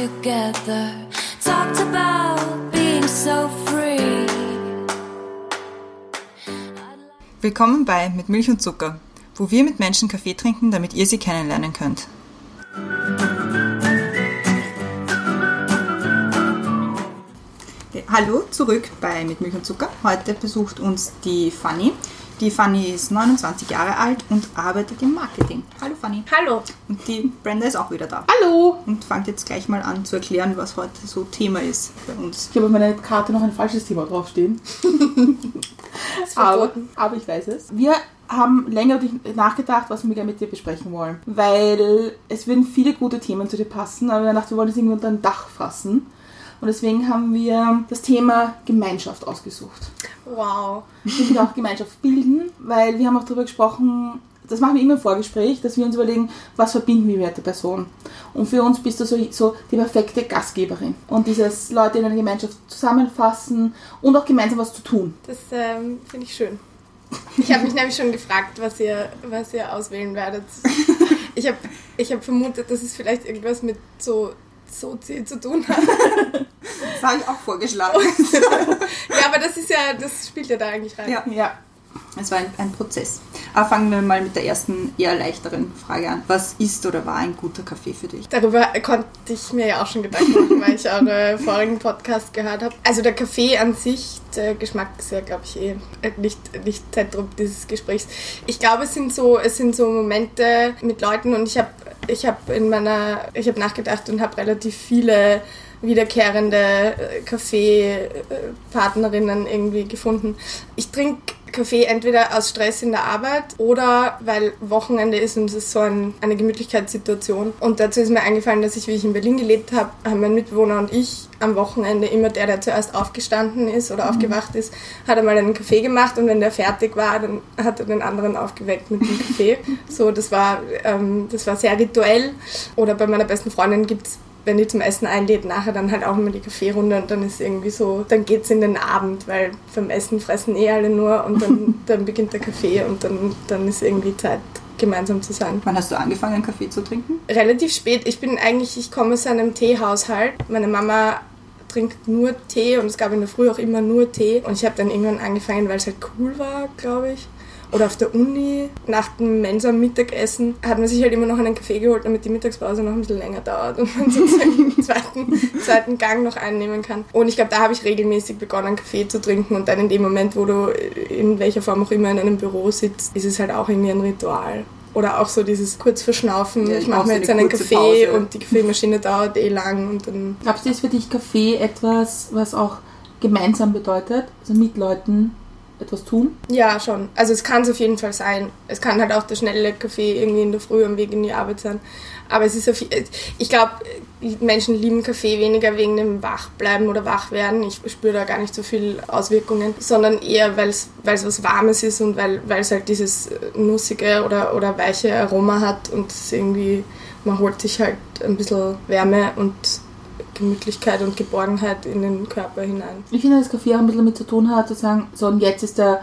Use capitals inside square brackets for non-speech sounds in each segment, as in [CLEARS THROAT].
together. Talked about being so free. Willkommen bei Mit Milch und Zucker, wo wir mit Menschen Kaffee trinken, damit ihr sie kennenlernen könnt. Hallo, zurück bei Mit Milch und Zucker. Heute besucht uns die Fanny. Die Fanny ist 29 Jahre alt und arbeitet im Marketing. Hallo Fanny. Hallo. Und die Brenda ist auch wieder da. Hallo. Und fangt jetzt gleich mal an zu erklären, was heute so Thema ist bei uns. Ich habe auf meiner Karte noch ein falsches Thema draufstehen. [LAUGHS] Aber, aber ich weiß es. Wir haben länger nachgedacht, was wir gerne mit dir besprechen wollen. Weil es würden viele gute Themen zu dir passen, aber wir haben gedacht, wir wollen es irgendwie unter ein Dach fassen. Und deswegen haben wir das Thema Gemeinschaft ausgesucht. Wow. Wir will auch Gemeinschaft bilden, weil wir haben auch darüber gesprochen, das machen wir immer im Vorgespräch, dass wir uns überlegen, was verbinden wir mit der Person. Und für uns bist du so, so die perfekte Gastgeberin. Und dieses Leute in einer Gemeinschaft zusammenfassen und auch gemeinsam was zu tun. Das ähm, finde ich schön. Ich habe mich nämlich schon gefragt, was ihr, was ihr auswählen werdet. Ich habe ich hab vermutet, dass es vielleicht irgendwas mit so Sozi zu tun hat. [LAUGHS] Das habe ich auch vorgeschlagen. [LAUGHS] Ja, aber das ist ja, das spielt ja da eigentlich rein. Ja. Ja. Es war ein, ein Prozess. Aber fangen wir mal mit der ersten, eher leichteren Frage an. Was ist oder war ein guter Kaffee für dich? Darüber konnte ich mir ja auch schon Gedanken machen, weil ich eure vorigen Podcast gehört habe. Also der Kaffee an sich, der Geschmack ist ja, glaube ich, eh nicht, nicht Zentrum dieses Gesprächs. Ich glaube, es sind so, es sind so Momente mit Leuten und ich habe ich hab in meiner, ich habe nachgedacht und habe relativ viele wiederkehrende äh, Kaffeepartnerinnen irgendwie gefunden. Ich trinke Kaffee entweder aus Stress in der Arbeit oder weil Wochenende ist und es ist so ein, eine Gemütlichkeitssituation. Und dazu ist mir eingefallen, dass ich, wie ich in Berlin gelebt habe, haben mein Mitbewohner und ich am Wochenende immer der, der zuerst aufgestanden ist oder aufgewacht ist, hat einmal einen Kaffee gemacht und wenn der fertig war, dann hat er den anderen aufgeweckt mit dem [LAUGHS] Kaffee. So, das war, ähm, das war sehr rituell. Oder bei meiner besten Freundin gibt's wenn die zum Essen einlädt, nachher dann halt auch immer die Kaffeerunde und dann ist irgendwie so, dann geht's in den Abend, weil beim Essen fressen eh alle nur und dann, [LAUGHS] dann beginnt der Kaffee und dann, dann ist irgendwie Zeit, gemeinsam zu sein. Wann hast du angefangen, Kaffee zu trinken? Relativ spät, ich bin eigentlich, ich komme aus einem Teehaushalt. Meine Mama trinkt nur Tee und es gab in der Früh auch immer nur Tee und ich habe dann irgendwann angefangen, weil es halt cool war, glaube ich. Oder auf der Uni, nach dem Mensa-Mittagessen, hat man sich halt immer noch einen Kaffee geholt, damit die Mittagspause noch ein bisschen länger dauert und man [LAUGHS] sozusagen den zweiten, zweiten Gang noch einnehmen kann. Und ich glaube, da habe ich regelmäßig begonnen, Kaffee zu trinken und dann in dem Moment, wo du in welcher Form auch immer in einem Büro sitzt, ist es halt auch irgendwie ein Ritual. Oder auch so dieses kurz verschnaufen, Ja, ich mache mir jetzt eine einen Kaffee Pause. und die Kaffeemaschine dauert eh lang und dann Glaubst du, ist für dich Kaffee etwas, was auch gemeinsam bedeutet? Also mit Leuten etwas tun? Ja, schon. Also es kann es auf jeden Fall sein. Es kann halt auch der schnelle Kaffee irgendwie in der Früh am Weg in die Arbeit sein. Aber es ist auf, ich glaube, Menschen lieben Kaffee weniger wegen dem Wachbleiben oder Wachwerden. Ich spüre da gar nicht so viel Auswirkungen, sondern eher, weil es was Warmes ist und weil es halt dieses nussige oder, oder weiche Aroma hat und irgendwie, man holt sich halt ein bisschen Wärme und Gemütlichkeit und Geborgenheit in den Körper hinein. Ich finde, dass Kaffee auch ein bisschen damit zu tun hat, zu sagen, so und jetzt ist der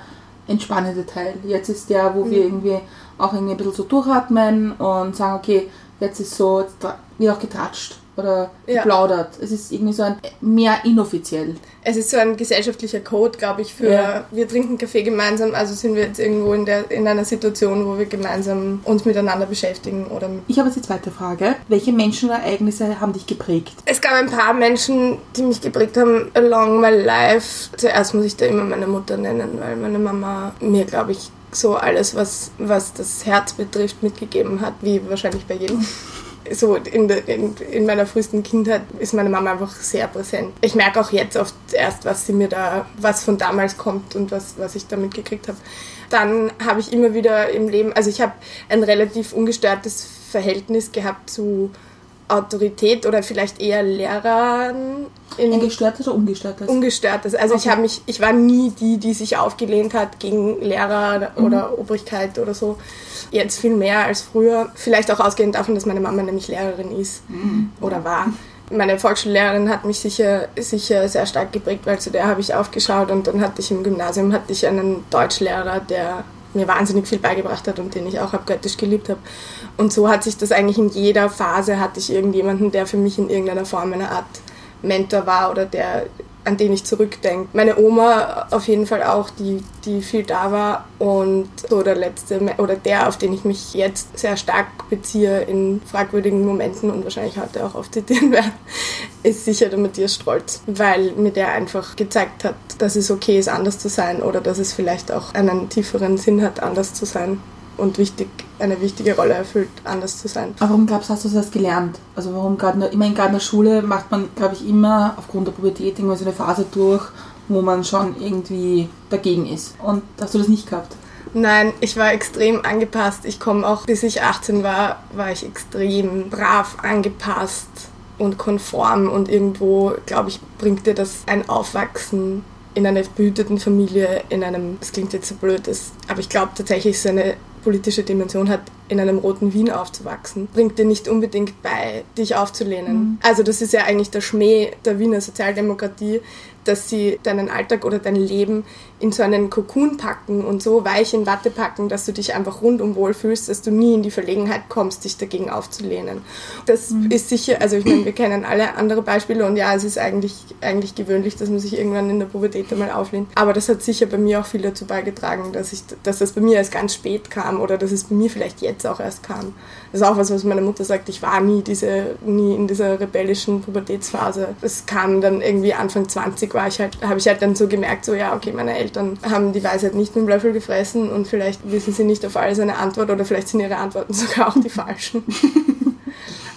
entspannende Teil. Jetzt ist der, wo wir irgendwie auch irgendwie ein bisschen so durchatmen und sagen, okay, jetzt ist so, jetzt wird auch getratscht oder Ja. geplaudert. Es ist irgendwie so ein mehr inoffiziell. Es ist so ein gesellschaftlicher Code, glaube ich, für Ja. wir trinken Kaffee gemeinsam, also sind wir jetzt irgendwo in, der, in einer Situation, wo wir gemeinsam uns miteinander beschäftigen. Oder mit Ich habe jetzt die zweite Frage. Welche Menschen oder Ereignisse haben dich geprägt? es gab ein paar Menschen, die mich geprägt haben along my life. Zuerst muss ich da immer meine Mutter nennen, weil meine Mama mir, glaube ich, so alles, was, was das Herz betrifft, mitgegeben hat, wie wahrscheinlich bei jedem. So in, der, in, in meiner frühesten Kindheit ist meine Mama einfach sehr präsent. Ich merke auch jetzt oft erst, was sie mir da, was von damals kommt und was, was ich da mitgekriegt habe. Dann habe ich immer wieder im Leben, also ich habe ein relativ ungestörtes Verhältnis gehabt zu Autorität oder vielleicht eher Lehrern in Ein gestörtes oder ungestörtes? ungestörtes. Also ich habe mich, ich war nie die, die sich aufgelehnt hat gegen Lehrer oder Obrigkeit oder so. Jetzt viel mehr als früher. Vielleicht auch ausgehend davon, dass meine Mama nämlich Lehrerin ist oder war. Meine Volksschullehrerin hat mich sicher, sicher sehr stark geprägt, weil zu der habe ich aufgeschaut und dann hatte ich im Gymnasium hatte ich einen Deutschlehrer, der mir wahnsinnig viel beigebracht hat und den ich auch abgöttisch geliebt habe. Und so hat sich das eigentlich in jeder Phase, hatte ich irgendjemanden, der für mich in irgendeiner Form eine Art Mentor war oder der an den ich zurückdenke. Meine Oma auf jeden Fall auch, die, die viel da war und so der letzte oder der, auf den ich mich jetzt sehr stark beziehe in fragwürdigen Momenten und wahrscheinlich heute auch oft zitieren [LAUGHS] werde, ist sicher der Matthias Strolz, weil mir der einfach gezeigt hat, dass es okay ist, anders zu sein oder dass es vielleicht auch einen tieferen Sinn hat, anders zu sein und wichtig, eine wichtige Rolle erfüllt, anders zu sein. Aber warum glaubst du, hast du das gelernt? Also warum gerade immer in gerade in der Schule macht man, glaube ich, immer aufgrund der Pubertät irgendwann so eine Phase durch, wo man schon irgendwie dagegen ist. Und hast du das nicht gehabt? Nein, ich war extrem angepasst. Ich komme auch, bis ich 18 war, war ich extrem brav angepasst und konform und irgendwo, glaube ich, bringt dir das ein Aufwachsen in einer behüteten Familie, in einem, das klingt jetzt so blöd, das, aber ich glaube tatsächlich, so eine politische Dimension hat, in einem roten Wien aufzuwachsen, bringt dir nicht unbedingt bei, dich aufzulehnen. Mhm. Also das ist ja eigentlich der Schmäh der Wiener Sozialdemokratie, dass sie deinen Alltag oder dein Leben in so einen Kokon packen und so weich in Watte packen, dass du dich einfach rundum wohlfühlst, dass du nie in die Verlegenheit kommst, dich dagegen aufzulehnen. Das mhm. ist sicher, also ich meine, wir kennen alle andere Beispiele und ja, es ist eigentlich, eigentlich gewöhnlich, dass man sich irgendwann in der Pubertät einmal auflehnt. Aber das hat sicher bei mir auch viel dazu beigetragen, dass, ich, dass das bei mir erst ganz spät kam oder dass es bei mir vielleicht jetzt auch erst kam. Das ist auch was, was meine Mutter sagt, ich war nie, diese, nie in dieser rebellischen Pubertätsphase. Es kam dann irgendwie Anfang 20 war ich halt, habe ich halt dann so gemerkt, so ja, okay, meine Eltern haben die Weisheit nicht mit dem Löffel gefressen und vielleicht wissen sie nicht auf alles eine Antwort oder vielleicht sind ihre Antworten [LAUGHS] sogar auch die falschen. [LAUGHS]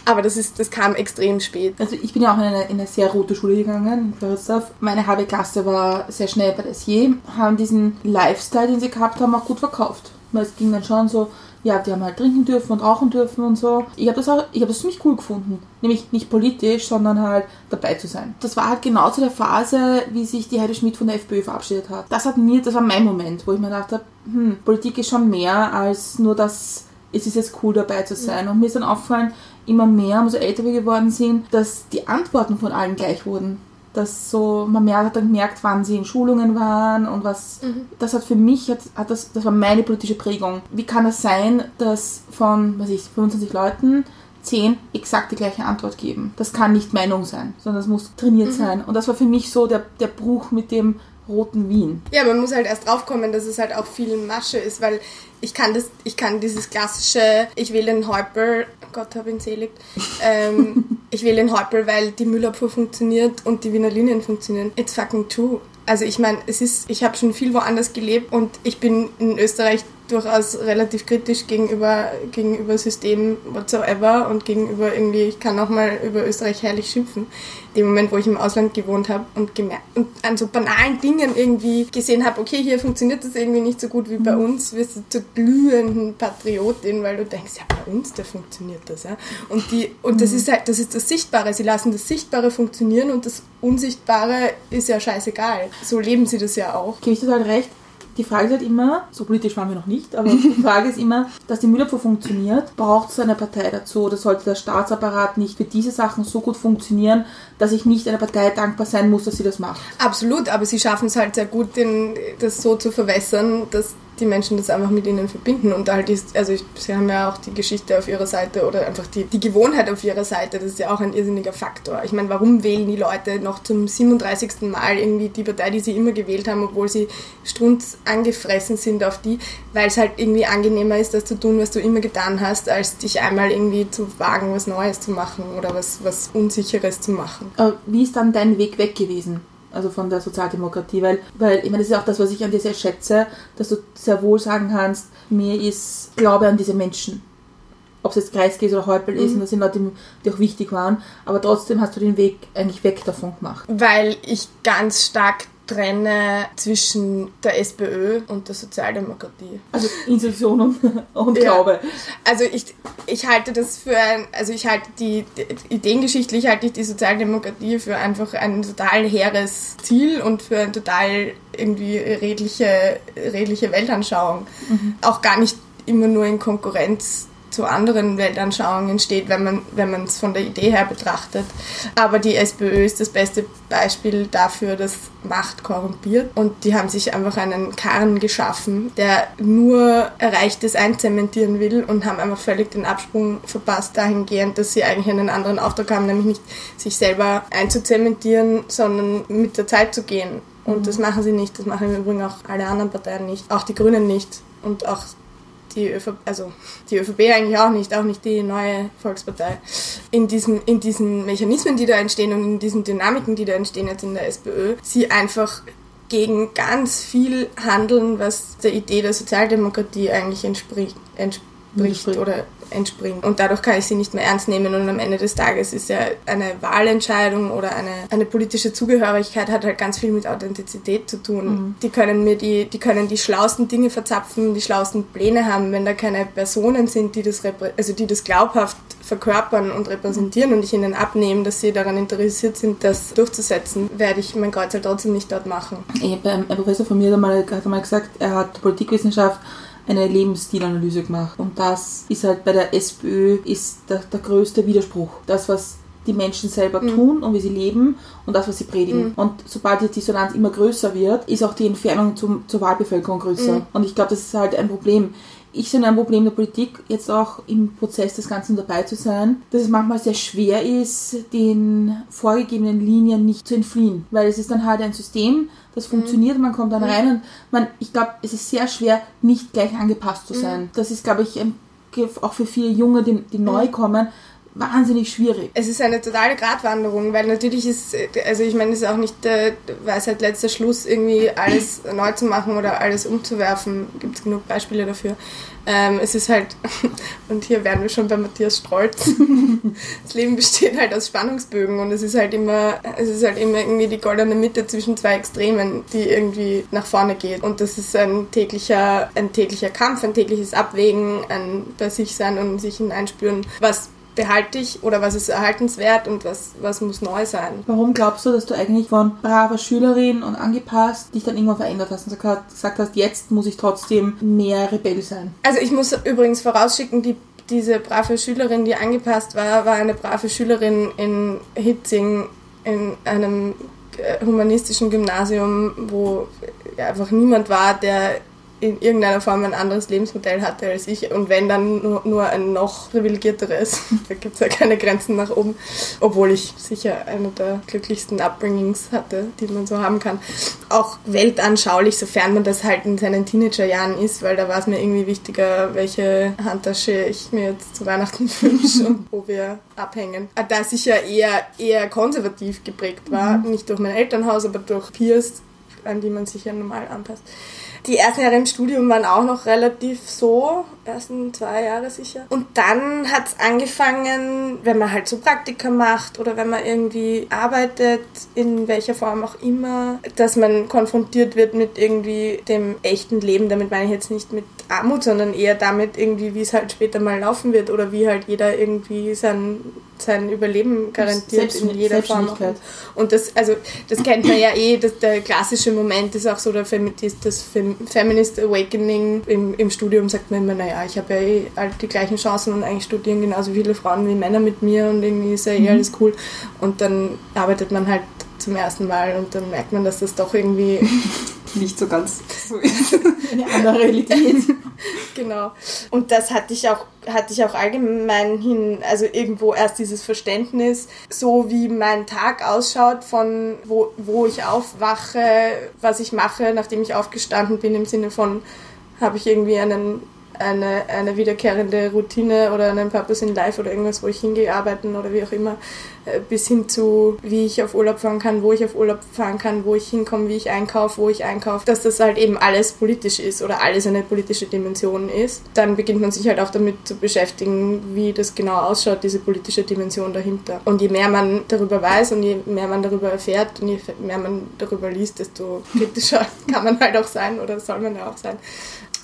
Aber das, ist, das kam extrem spät. Also ich bin ja auch in eine, in eine sehr rote Schule gegangen, in Floridsdorf. Meine halbe Klasse war sehr schnell bei der SJ, haben diesen Lifestyle, den sie gehabt haben, auch gut verkauft. Weil es ging dann schon so, ja, die haben halt trinken dürfen und rauchen dürfen und so. Ich habe das auch, ich habe das ziemlich cool gefunden. Nämlich nicht politisch, sondern halt dabei zu sein. Das war halt genau zu der Phase, wie sich die Heide Schmidt von der FPÖ verabschiedet hat. Das hat mir, das war mein Moment, wo ich mir gedacht hm, Politik ist schon mehr als nur das, es ist jetzt cool dabei zu sein. Und mir ist dann aufgefallen, immer mehr, umso älter wir geworden sind, dass die Antworten von allen gleich wurden dass so, man mehr hat dann gemerkt, wann sie in Schulungen waren und was, mhm. das hat für mich, hat, hat das, das war meine politische Prägung. Wie kann es sein, dass von, was ich, 25 Leuten 10 exakt die gleiche Antwort geben? Das kann nicht Meinung sein, sondern es muss trainiert mhm. sein. Und das war für mich so der, der Bruch mit dem roten Wien. Ja, man muss halt erst draufkommen, dass es halt auch viel Masche ist, weil ich kann das, ich kann dieses klassische, ich will den Häupl, Gott hab ihn selig, ähm, [LAUGHS] ich will den Häupl, weil die Müllabfuhr funktioniert und die Wiener Linien funktionieren. It's fucking true. Also ich meine, es ist, ich habe schon viel woanders gelebt und ich bin in Österreich durchaus relativ kritisch gegenüber, gegenüber Systemen whatsoever und gegenüber irgendwie, ich kann auch mal über Österreich herrlich schimpfen. Dem Moment, wo ich im Ausland gewohnt habe und, gemerkt, und an so banalen Dingen irgendwie gesehen habe, okay, hier funktioniert das irgendwie nicht so gut wie bei mhm. uns, wirst du zur glühenden Patriotin, weil du denkst, ja, bei uns, da funktioniert das. Ja? Und, die, und das mhm. ist halt, das ist das Sichtbare. Sie lassen das Sichtbare funktionieren und das Unsichtbare ist ja scheißegal. So leben sie das ja auch. Gebe ich total recht die Frage ist halt immer, so politisch waren wir noch nicht, aber die [LAUGHS] Frage ist immer, dass die Müllabfuhr funktioniert, braucht es eine Partei dazu oder sollte der Staatsapparat nicht für diese Sachen so gut funktionieren, dass ich nicht einer Partei dankbar sein muss, dass sie das macht? Absolut, aber sie schaffen es halt sehr gut, den, das so zu verwässern, dass die Menschen das einfach mit ihnen verbinden. Und halt ist, also ich, sie haben ja auch die Geschichte auf ihrer Seite oder einfach die, die Gewohnheit auf ihrer Seite, das ist ja auch ein irrsinniger Faktor. Ich meine, warum wählen die Leute noch zum 37. Mal irgendwie die Partei, die sie immer gewählt haben, obwohl sie strunz angefressen sind auf die, weil es halt irgendwie angenehmer ist, das zu tun, was du immer getan hast, als dich einmal irgendwie zu wagen, was Neues zu machen oder was, was Unsicheres zu machen. Äh, wie ist dann dein Weg weg gewesen? Also von der Sozialdemokratie, weil, weil ich meine, das ist auch das, was ich an dir sehr schätze, dass du sehr wohl sagen kannst, mir ist Glaube an diese Menschen. Ob es jetzt Kreiskäse oder Häupl ist, mhm. und das sind Leute, die auch wichtig waren, aber trotzdem hast du den Weg eigentlich weg davon gemacht. Weil ich ganz stark trenne zwischen der SPÖ und der Sozialdemokratie. Also Institution und, [LAUGHS] und ja. Glaube. Also ich, ich halte das für ein, also ich halte die, die, ideengeschichtlich halte ich die Sozialdemokratie für einfach ein total hehres Ziel und für eine total irgendwie redliche, redliche Weltanschauung. Mhm. Auch gar nicht immer nur in Konkurrenz zu anderen Weltanschauungen steht, wenn man wenn man es von der Idee her betrachtet. Aber die SPÖ ist das beste Beispiel dafür, dass Macht korrumpiert. Und die haben sich einfach einen Karren geschaffen, der nur Erreichtes einzementieren will und haben einfach völlig den Absprung verpasst dahingehend, dass sie eigentlich einen anderen Auftrag haben, nämlich nicht sich selber einzuzementieren, sondern mit der Zeit zu gehen. Und das machen sie nicht, das machen im Übrigen auch alle anderen Parteien nicht, auch die Grünen nicht. Und auch die ÖVP, also die ÖVP eigentlich auch nicht, auch nicht die neue Volkspartei. In diesen, in diesen Mechanismen, die da entstehen und in diesen Dynamiken, die da entstehen jetzt in der SPÖ, sie einfach gegen ganz viel handeln, was der Idee der Sozialdemokratie eigentlich entspricht, entspricht Entspricht. oder entspringt. Und dadurch kann ich sie nicht mehr ernst nehmen und am Ende des Tages ist ja eine Wahlentscheidung oder eine, eine politische Zugehörigkeit hat halt ganz viel mit Authentizität zu tun. Die können mir die, die können die schlauesten Dinge verzapfen, die schlauesten Pläne haben, wenn da keine Personen sind, die das, also die das glaubhaft verkörpern und repräsentieren und ich ihnen abnehme, dass sie daran interessiert sind, das durchzusetzen, werde ich mein Kreuz halt trotzdem nicht dort machen. Ich hab, ähm, Ein Professor von mir hat einmal, hat einmal gesagt, er hat Politikwissenschaft eine Lebensstilanalyse gemacht. Und das ist halt bei der SPÖ ist der, der größte Widerspruch. Das, was die Menschen selber tun und wie sie leben und das, was sie predigen. Und sobald die Dissonanz immer größer wird, ist auch die Entfernung zum, zur Wahlbevölkerung größer. Und ich glaube, das ist halt ein Problem. Ich sehe ein Problem der Politik, jetzt auch im Prozess des Ganzen dabei zu sein, dass es manchmal sehr schwer ist, den vorgegebenen Linien nicht zu entfliehen. Weil es ist dann halt ein System, das funktioniert, man kommt dann rein und man, ich glaube, es ist sehr schwer, nicht gleich angepasst zu sein. Das ist, glaube ich, auch für viele Junge, die, die neu kommen, wahnsinnig schwierig. Es ist eine totale Gratwanderung, weil natürlich ist, also ich meine, es ist auch nicht der Weisheit letzter Schluss, irgendwie alles [CLEARS THROAT] neu zu machen oder alles umzuwerfen. Gibt es genug Beispiele dafür. Ähm, es ist halt, [LAUGHS] und hier wären wir schon bei Matthias Strolz, [LAUGHS] das Leben besteht halt aus Spannungsbögen und es ist halt immer, es ist halt immer irgendwie die goldene Mitte zwischen zwei Extremen, die irgendwie nach vorne geht. Und das ist ein täglicher, ein täglicher Kampf, ein tägliches Abwägen, ein bei sich sein und sich hineinspüren, was behalte ich oder was ist erhaltenswert und was, was muss neu sein. Warum glaubst du, dass du eigentlich von braver Schülerin und angepasst dich dann irgendwann verändert hast und gesagt- hast, jetzt muss ich trotzdem mehr Rebell sein? Also ich muss übrigens vorausschicken, die, diese brave Schülerin, die angepasst war, war eine brave Schülerin in Hitzing in einem äh, humanistischen Gymnasium, wo einfach niemand war, der in irgendeiner Form ein anderes Lebensmodell hatte als ich und wenn dann nur, nur ein noch privilegierteres. [LAUGHS] da gibt es ja keine Grenzen nach oben, obwohl ich sicher eine der glücklichsten Upbringings hatte, die man so haben kann. Auch weltanschaulich, sofern man das halt in seinen Teenagerjahren ist, weil da war es mir irgendwie wichtiger, welche Handtasche ich mir jetzt zu Weihnachten [LAUGHS] wünsche und wo wir abhängen. Ah, Da ich ja eher, eher konservativ geprägt war, nicht durch mein Elternhaus, aber durch Peers, an die man sich ja normal anpasst. Die ersten Jahre im Studium waren auch noch relativ so, ersten zwei Jahre sicher. Und dann hat es angefangen, wenn man halt so Praktika macht oder wenn man irgendwie arbeitet, in welcher Form auch immer, dass man konfrontiert wird mit irgendwie dem echten Leben. Damit meine ich jetzt nicht mit Armut, sondern eher damit irgendwie, wie es halt später mal laufen wird oder wie halt jeder irgendwie sein, sein Überleben garantiert in jeder Form. Und das, also, das kennt man ja eh, das, der klassische Moment ist auch so der Feminist, das Fem Feminist Awakening. Im, Im Studium sagt man immer, naja, ich habe ja eh all die gleichen Chancen und eigentlich studieren genauso viele Frauen wie Männer mit mir und irgendwie ist ja eh alles cool. Und dann arbeitet man halt zum ersten Mal und dann merkt man, dass das doch irgendwie [LAUGHS] Nicht so ganz so ist. [LAUGHS] Eine andere Realität. [LAUGHS] Genau. Und das hatte ich auch, hatte ich auch allgemein hin, also irgendwo erst dieses Verständnis, so wie mein Tag ausschaut, von wo, wo ich aufwache, was ich mache, nachdem ich aufgestanden bin, im Sinne von, habe ich irgendwie einen, eine, eine wiederkehrende Routine oder einen Purpose in Life oder irgendwas, wo ich hingehe, arbeiten oder wie auch immer, äh, bis hin zu, wie ich auf Urlaub fahren kann, wo ich auf Urlaub fahren kann, wo ich hinkomme, wie ich einkaufe, wo ich einkaufe, dass das halt eben alles politisch ist oder alles eine politische Dimension ist. Dann beginnt man sich halt auch damit zu beschäftigen, wie das genau ausschaut, diese politische Dimension dahinter. Und je mehr man darüber weiß und je mehr man darüber erfährt und je mehr man darüber liest, desto kritischer [LAUGHS] kann man halt auch sein oder soll man ja auch sein.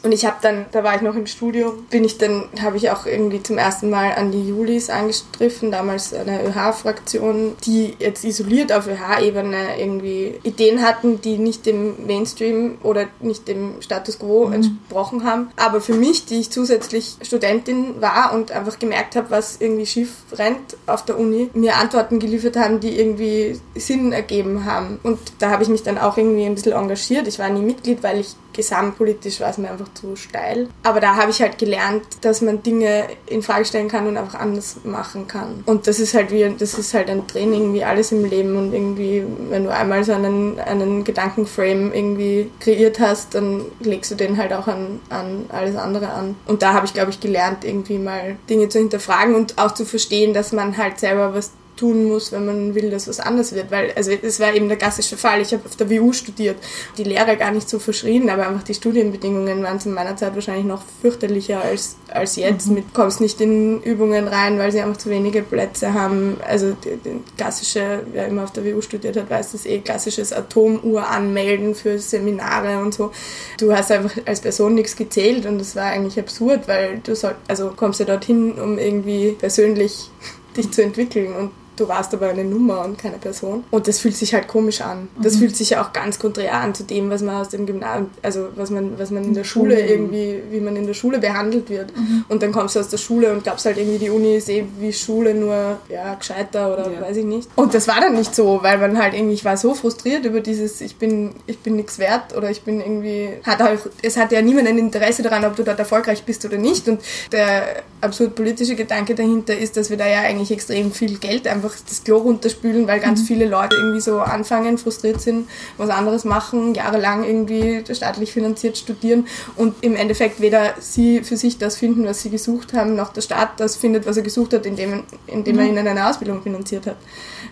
Und ich habe dann, da war ich noch im Studium, bin ich dann, habe ich auch irgendwie zum ersten Mal an die Julis angestriffen, damals eine ÖH-Fraktion, die jetzt isoliert auf ÖH-Ebene irgendwie Ideen hatten, die nicht dem Mainstream oder nicht dem Status quo entsprochen haben. Aber für mich, die ich zusätzlich Studentin war und einfach gemerkt habe, was irgendwie schief rennt auf der Uni, mir Antworten geliefert haben, die irgendwie Sinn ergeben haben. Und da habe ich mich dann auch irgendwie ein bisschen engagiert. Ich war nie Mitglied, weil ich gesamtpolitisch war es mir einfach zu steil. Aber da habe ich halt gelernt, dass man Dinge in Frage stellen kann und einfach anders machen kann. Und das ist halt wie, das ist halt ein Training wie alles im Leben und irgendwie, wenn du einmal so einen, einen Gedankenframe irgendwie kreiert hast, dann legst du den halt auch an, an alles andere an. Und da habe ich, glaube ich, gelernt, irgendwie mal Dinge zu hinterfragen und auch zu verstehen, dass man halt selber was tun muss, wenn man will, dass was anders wird. Weil, also es war eben der klassische Fall. Ich habe auf der WU studiert. Die Lehre gar nicht so verschrien, aber einfach die Studienbedingungen waren zu meiner Zeit wahrscheinlich noch fürchterlicher als, als jetzt. Mit kommst nicht in Übungen rein, weil sie einfach zu wenige Plätze haben. Also die, die klassische, wer immer auf der WU studiert hat, weiß das eh, klassisches Atomuhr anmelden für Seminare und so. Du hast einfach als Person nichts gezählt und das war eigentlich absurd, weil du soll, also kommst ja dorthin, um irgendwie persönlich [LAUGHS] dich zu entwickeln und du warst aber eine Nummer und keine Person. Und das fühlt sich halt komisch an. Das Mhm. fühlt sich ja auch ganz konträr an zu dem, was man aus dem Gymnasium, also was man, was man in der Schule irgendwie, wie man in der Schule behandelt wird. Mhm. Und dann kommst du aus der Schule und glaubst halt irgendwie, die Uni ist eh wie Schule, nur ja, gescheiter oder Ja. weiß ich nicht. Und das war dann nicht so, weil man halt irgendwie, ich war so frustriert über dieses, ich bin, ich bin nichts wert oder ich bin irgendwie, hat auch, es hat ja niemand ein Interesse daran, ob du dort erfolgreich bist oder nicht. Und der absurd politische Gedanke dahinter ist, dass wir da ja eigentlich extrem viel Geld einfach das Klo runterspülen, weil ganz viele Leute irgendwie so anfangen, frustriert sind, was anderes machen, jahrelang irgendwie staatlich finanziert studieren und im Endeffekt weder sie für sich das finden, was sie gesucht haben, noch der Staat das findet, was er gesucht hat, indem, indem er ihnen eine Ausbildung finanziert hat.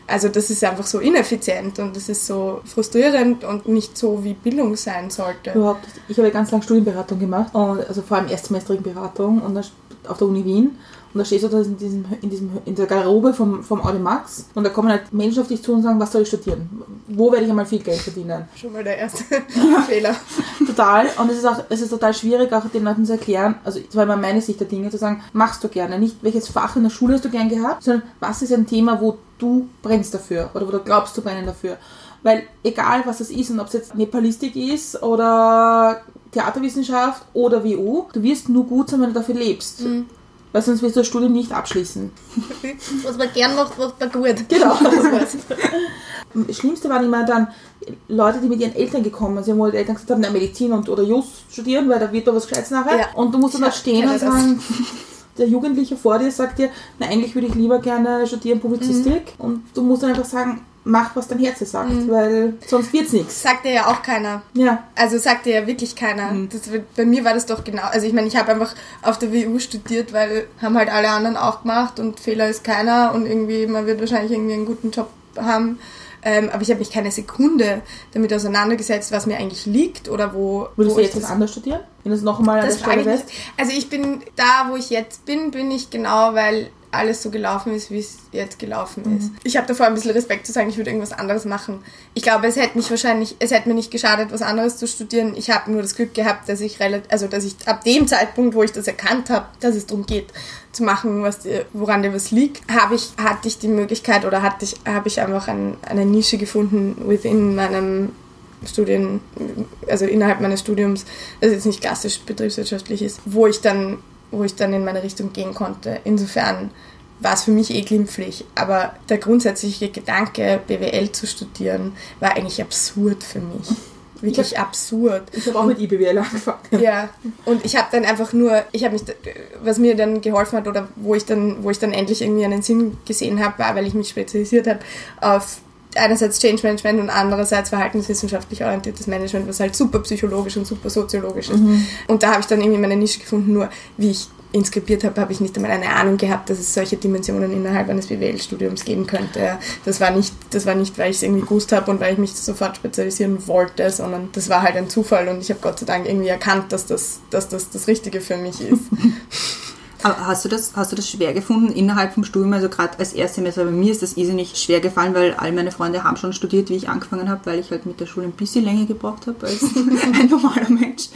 Also das ist einfach so ineffizient und das ist so frustrierend und nicht so, wie Bildung sein sollte. Überhaupt, ich habe ganz lange Studienberatung gemacht, also vor allem erstsemestrige Beratung und dann auf der Uni Wien. Und da stehst du da in, diesem, in, diesem, in der Garderobe vom, vom Audi Max und da kommen halt Menschen auf dich zu und sagen, was soll ich studieren? Wo werde ich einmal viel Geld verdienen? [LAUGHS] Schon mal der erste [LAUGHS] Fehler. Total. Und es ist auch, es ist total schwierig, auch den Leuten zu erklären, also das war immer meine Sicht der Dinge, zu sagen, machst du gerne. Nicht welches Fach in der Schule hast du gern gehabt, sondern was ist ein Thema, wo du brennst dafür oder wo du glaubst, du brennen dafür. Weil egal was es ist und ob es jetzt Nepalistik ist oder Theaterwissenschaft oder WU, du wirst nur gut sein, wenn du dafür lebst. Weil sonst wirst du das Studium nicht abschließen. [LAUGHS] Was man gern macht, macht man gut. Genau. [LAUGHS] Das Schlimmste waren immer dann Leute, die mit ihren Eltern gekommen sind, wo die Eltern gesagt haben, na, Medizin und, oder Jus studieren, weil da wird da was Gescheites nachher. Ja. Und du musst dann Ja, da stehen kenne und sagen, [LAUGHS] der Jugendliche vor dir sagt dir, na, eigentlich würde ich lieber gerne studieren Publizistik. Mhm. Und du musst dann einfach sagen, mach, was dein Herz sagt, weil sonst wird's nichts. Sagt dir ja auch keiner. Ja. Also sagt dir ja wirklich keiner. Das, wird- bei mir war das doch genau. Also ich meine, ich habe einfach auf der WU studiert, weil haben halt alle anderen auch gemacht und Fehler ist keiner und irgendwie, man wird wahrscheinlich irgendwie einen guten Job haben. Ähm, aber ich habe mich keine Sekunde damit auseinandergesetzt, was mir eigentlich liegt oder wo. Würdest wo du jetzt was das- anderes studieren? Wenn du es noch einmal an Das der Stelle? Also ich bin da, wo ich jetzt bin, bin ich genau, weil alles so gelaufen ist, wie es jetzt gelaufen ist. Ich habe davor ein bisschen Respekt zu sagen, ich würde irgendwas anderes machen. Ich glaube, es hätte mich wahrscheinlich, es hätte mir nicht geschadet, was anderes zu studieren. Ich habe nur das Glück gehabt, dass ich relativ, also dass ich ab dem Zeitpunkt, wo ich das erkannt habe, dass es darum geht, zu machen, was dir, woran dir was liegt, habe ich, hatte ich die Möglichkeit oder hatte ich, habe ich einfach ein, eine Nische gefunden within meinem Studien, also innerhalb meines Studiums, das jetzt nicht klassisch betriebswirtschaftlich ist, wo ich dann, wo ich dann in meine Richtung gehen konnte. Insofern war es für mich eh glimpflich, aber der grundsätzliche Gedanke, BWL zu studieren, war eigentlich absurd für mich. [LAUGHS] Wirklich absurd. Ich habe auch mit IBWL angefangen. Ja, und ich habe dann einfach nur, ich habe mich, was mir dann geholfen hat oder wo ich dann, wo ich dann endlich irgendwie einen Sinn gesehen habe, war, weil ich mich spezialisiert habe auf einerseits Change Management und andererseits verhaltenswissenschaftlich orientiertes Management, was halt super psychologisch und super soziologisch ist. Und da habe ich dann irgendwie meine Nische gefunden, nur wie ich inskribiert habe, habe ich nicht einmal eine Ahnung gehabt, dass es solche Dimensionen innerhalb eines BWL-Studiums geben könnte. Das war nicht, das war nicht, weil ich es irgendwie gewusst habe und weil ich mich sofort spezialisieren wollte, sondern das war halt ein Zufall und ich habe Gott sei Dank irgendwie erkannt, dass das, dass das das Richtige für mich ist. [LAUGHS] Aber hast du das, hast du das schwer gefunden innerhalb vom Studium? Also gerade als Erstsemester, bei mir ist das irrsinnig schwer gefallen, weil all meine Freunde haben schon studiert, wie ich angefangen habe, weil ich halt mit der Schule ein bisschen länger gebraucht habe als [LAUGHS] ein normaler Mensch.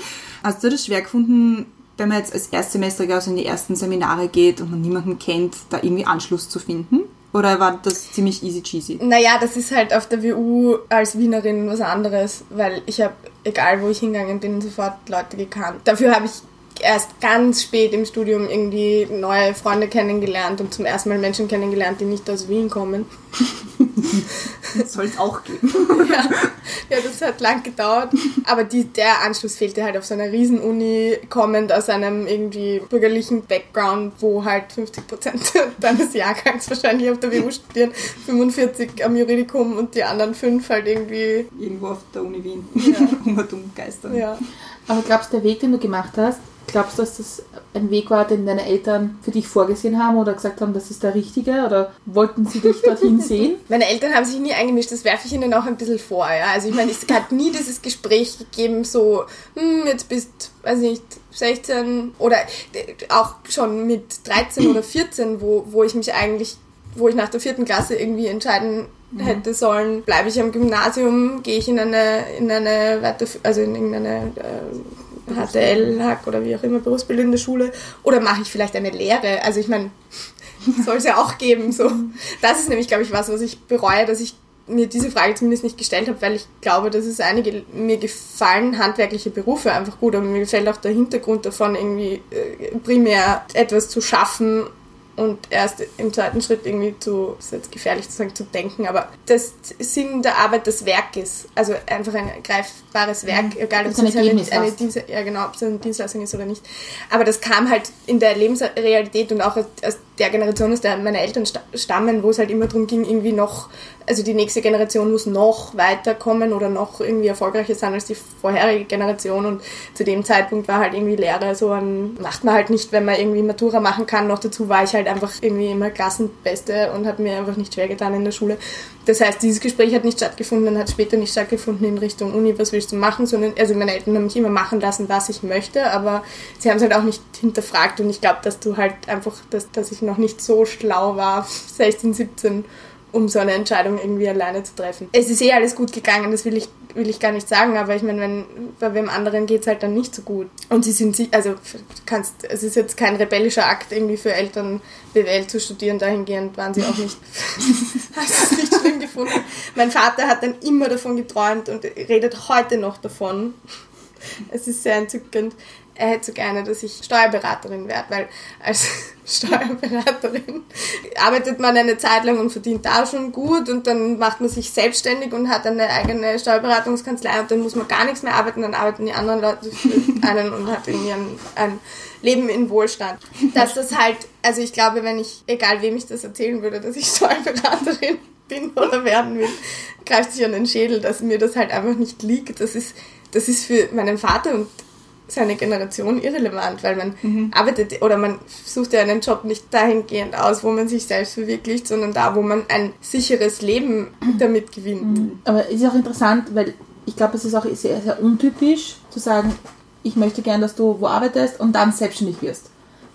Hast du das schwer gefunden, wenn man jetzt als Erstsemestriger also in die ersten Seminare geht und man niemanden kennt, da irgendwie Anschluss zu finden? Oder war das ziemlich easy cheesy? Naja, das ist halt auf der WU als Wienerin was anderes, weil ich habe, egal wo ich hingegangen bin, sofort Leute gekannt. Dafür habe ich erst ganz spät im Studium irgendwie neue Freunde kennengelernt und zum ersten Mal Menschen kennengelernt, die nicht aus Wien kommen. [LAUGHS] Soll es auch geben. [LAUGHS] ja, ja, das hat lang gedauert. Aber die, der Anschluss fehlte halt auf so einer Riesen-Uni, kommend aus einem irgendwie bürgerlichen Background, wo halt 50% deines Jahrgangs wahrscheinlich auf der WU studieren, 45 am Juridikum und die anderen fünf halt irgendwie. Irgendwo auf der Uni Wien. Ja. [LAUGHS] Hungertum geistern. Ja. Aber glaubst du, der Weg, den du gemacht hast, glaubst du, dass das ein Weg war, den deine Eltern für dich vorgesehen haben oder gesagt haben, das ist der richtige? Oder wollten sie dich dorthin [LAUGHS] sehen? Meine Eltern haben sich nie eingemischt, das werfe ich ihnen auch ein bisschen vor. Ja? Also ich meine, es hat nie dieses Gespräch gegeben, so, hm, jetzt bist, weiß nicht, 16 oder auch schon mit 13 oder 14, wo, wo ich mich eigentlich, wo ich nach der vierten Klasse irgendwie entscheiden hätte sollen, bleibe ich am Gymnasium, gehe ich in eine, in eine weiter, also in irgendeine äh, HTL, Hack oder wie auch immer, berufsbildende Schule, oder mache ich vielleicht eine Lehre? Also ich meine, [LAUGHS] soll es ja auch geben. So. Das ist nämlich, glaube ich, was, was ich bereue, dass ich mir diese Frage zumindest nicht gestellt habe, weil ich glaube, dass es einige, mir gefallen handwerkliche Berufe einfach gut, aber mir gefällt auch der Hintergrund davon, irgendwie äh, primär etwas zu schaffen und erst im zweiten Schritt irgendwie zu, das ist jetzt gefährlich zu sagen, zu denken, aber das Sinn der Arbeit des Werkes, also einfach ein greifbares Werk, Mhm. egal ob es ein eine, eine. Dienst, ja, genau, ob es eine Dienstleistung ist oder nicht. Aber das kam halt in der Lebensrealität und auch aus, aus der Generation, aus der meine Eltern sta- stammen, wo es halt immer darum ging, irgendwie noch, also die nächste Generation muss noch weiterkommen oder noch irgendwie erfolgreicher sein als die vorherige Generation und zu dem Zeitpunkt war halt irgendwie Lehre so ein, macht man halt nicht, wenn man irgendwie Matura machen kann. Noch dazu war ich halt einfach irgendwie immer Klassenbeste und habe mir einfach nicht schwer getan in der Schule. Das heißt, dieses Gespräch hat nicht stattgefunden, hat später nicht stattgefunden in Richtung Uni, was willst du machen, sondern, also meine Eltern haben mich immer machen lassen, was ich möchte, aber sie haben es halt auch nicht hinterfragt und ich glaube, dass du halt einfach, dass, dass ich noch nicht so schlau war, [LAUGHS] 16, 17, um so eine Entscheidung irgendwie alleine zu treffen. Es ist eh alles gut gegangen, das will ich, will ich gar nicht sagen, aber ich meine, wenn, bei wem anderen geht es halt dann nicht so gut. Und sie sind, si- also, kannst, es ist jetzt kein rebellischer Akt irgendwie für Eltern, BWL zu studieren, dahingehend waren sie auch nicht, [LAUGHS] hast es nicht schlimm gefunden. Mein Vater hat dann immer davon geträumt und redet heute noch davon. Es ist sehr entzückend. Er hätte so gerne, dass ich Steuerberaterin werde, weil als [LAUGHS] Steuerberaterin arbeitet man eine Zeit lang und verdient da schon gut und dann macht man sich selbstständig und hat eine eigene Steuerberatungskanzlei und dann muss man gar nichts mehr arbeiten, dann arbeiten die anderen Leute für einen und hat irgendwie ein, ein Leben in Wohlstand. Dass das halt, also ich glaube, wenn ich, egal wem ich das erzählen würde, dass ich Steuerberaterin bin oder werden will, greift sich an den Schädel, dass mir das halt einfach nicht liegt. Das ist, das ist für meinen Vater und seine Generation irrelevant, weil man arbeitet oder man sucht ja einen Job nicht dahingehend aus, wo man sich selbst verwirklicht, sondern da, wo man ein sicheres Leben damit gewinnt. Aber es ist auch interessant, weil ich glaube, es ist auch sehr, sehr untypisch zu sagen, ich möchte gern, dass du wo arbeitest und dann selbstständig wirst.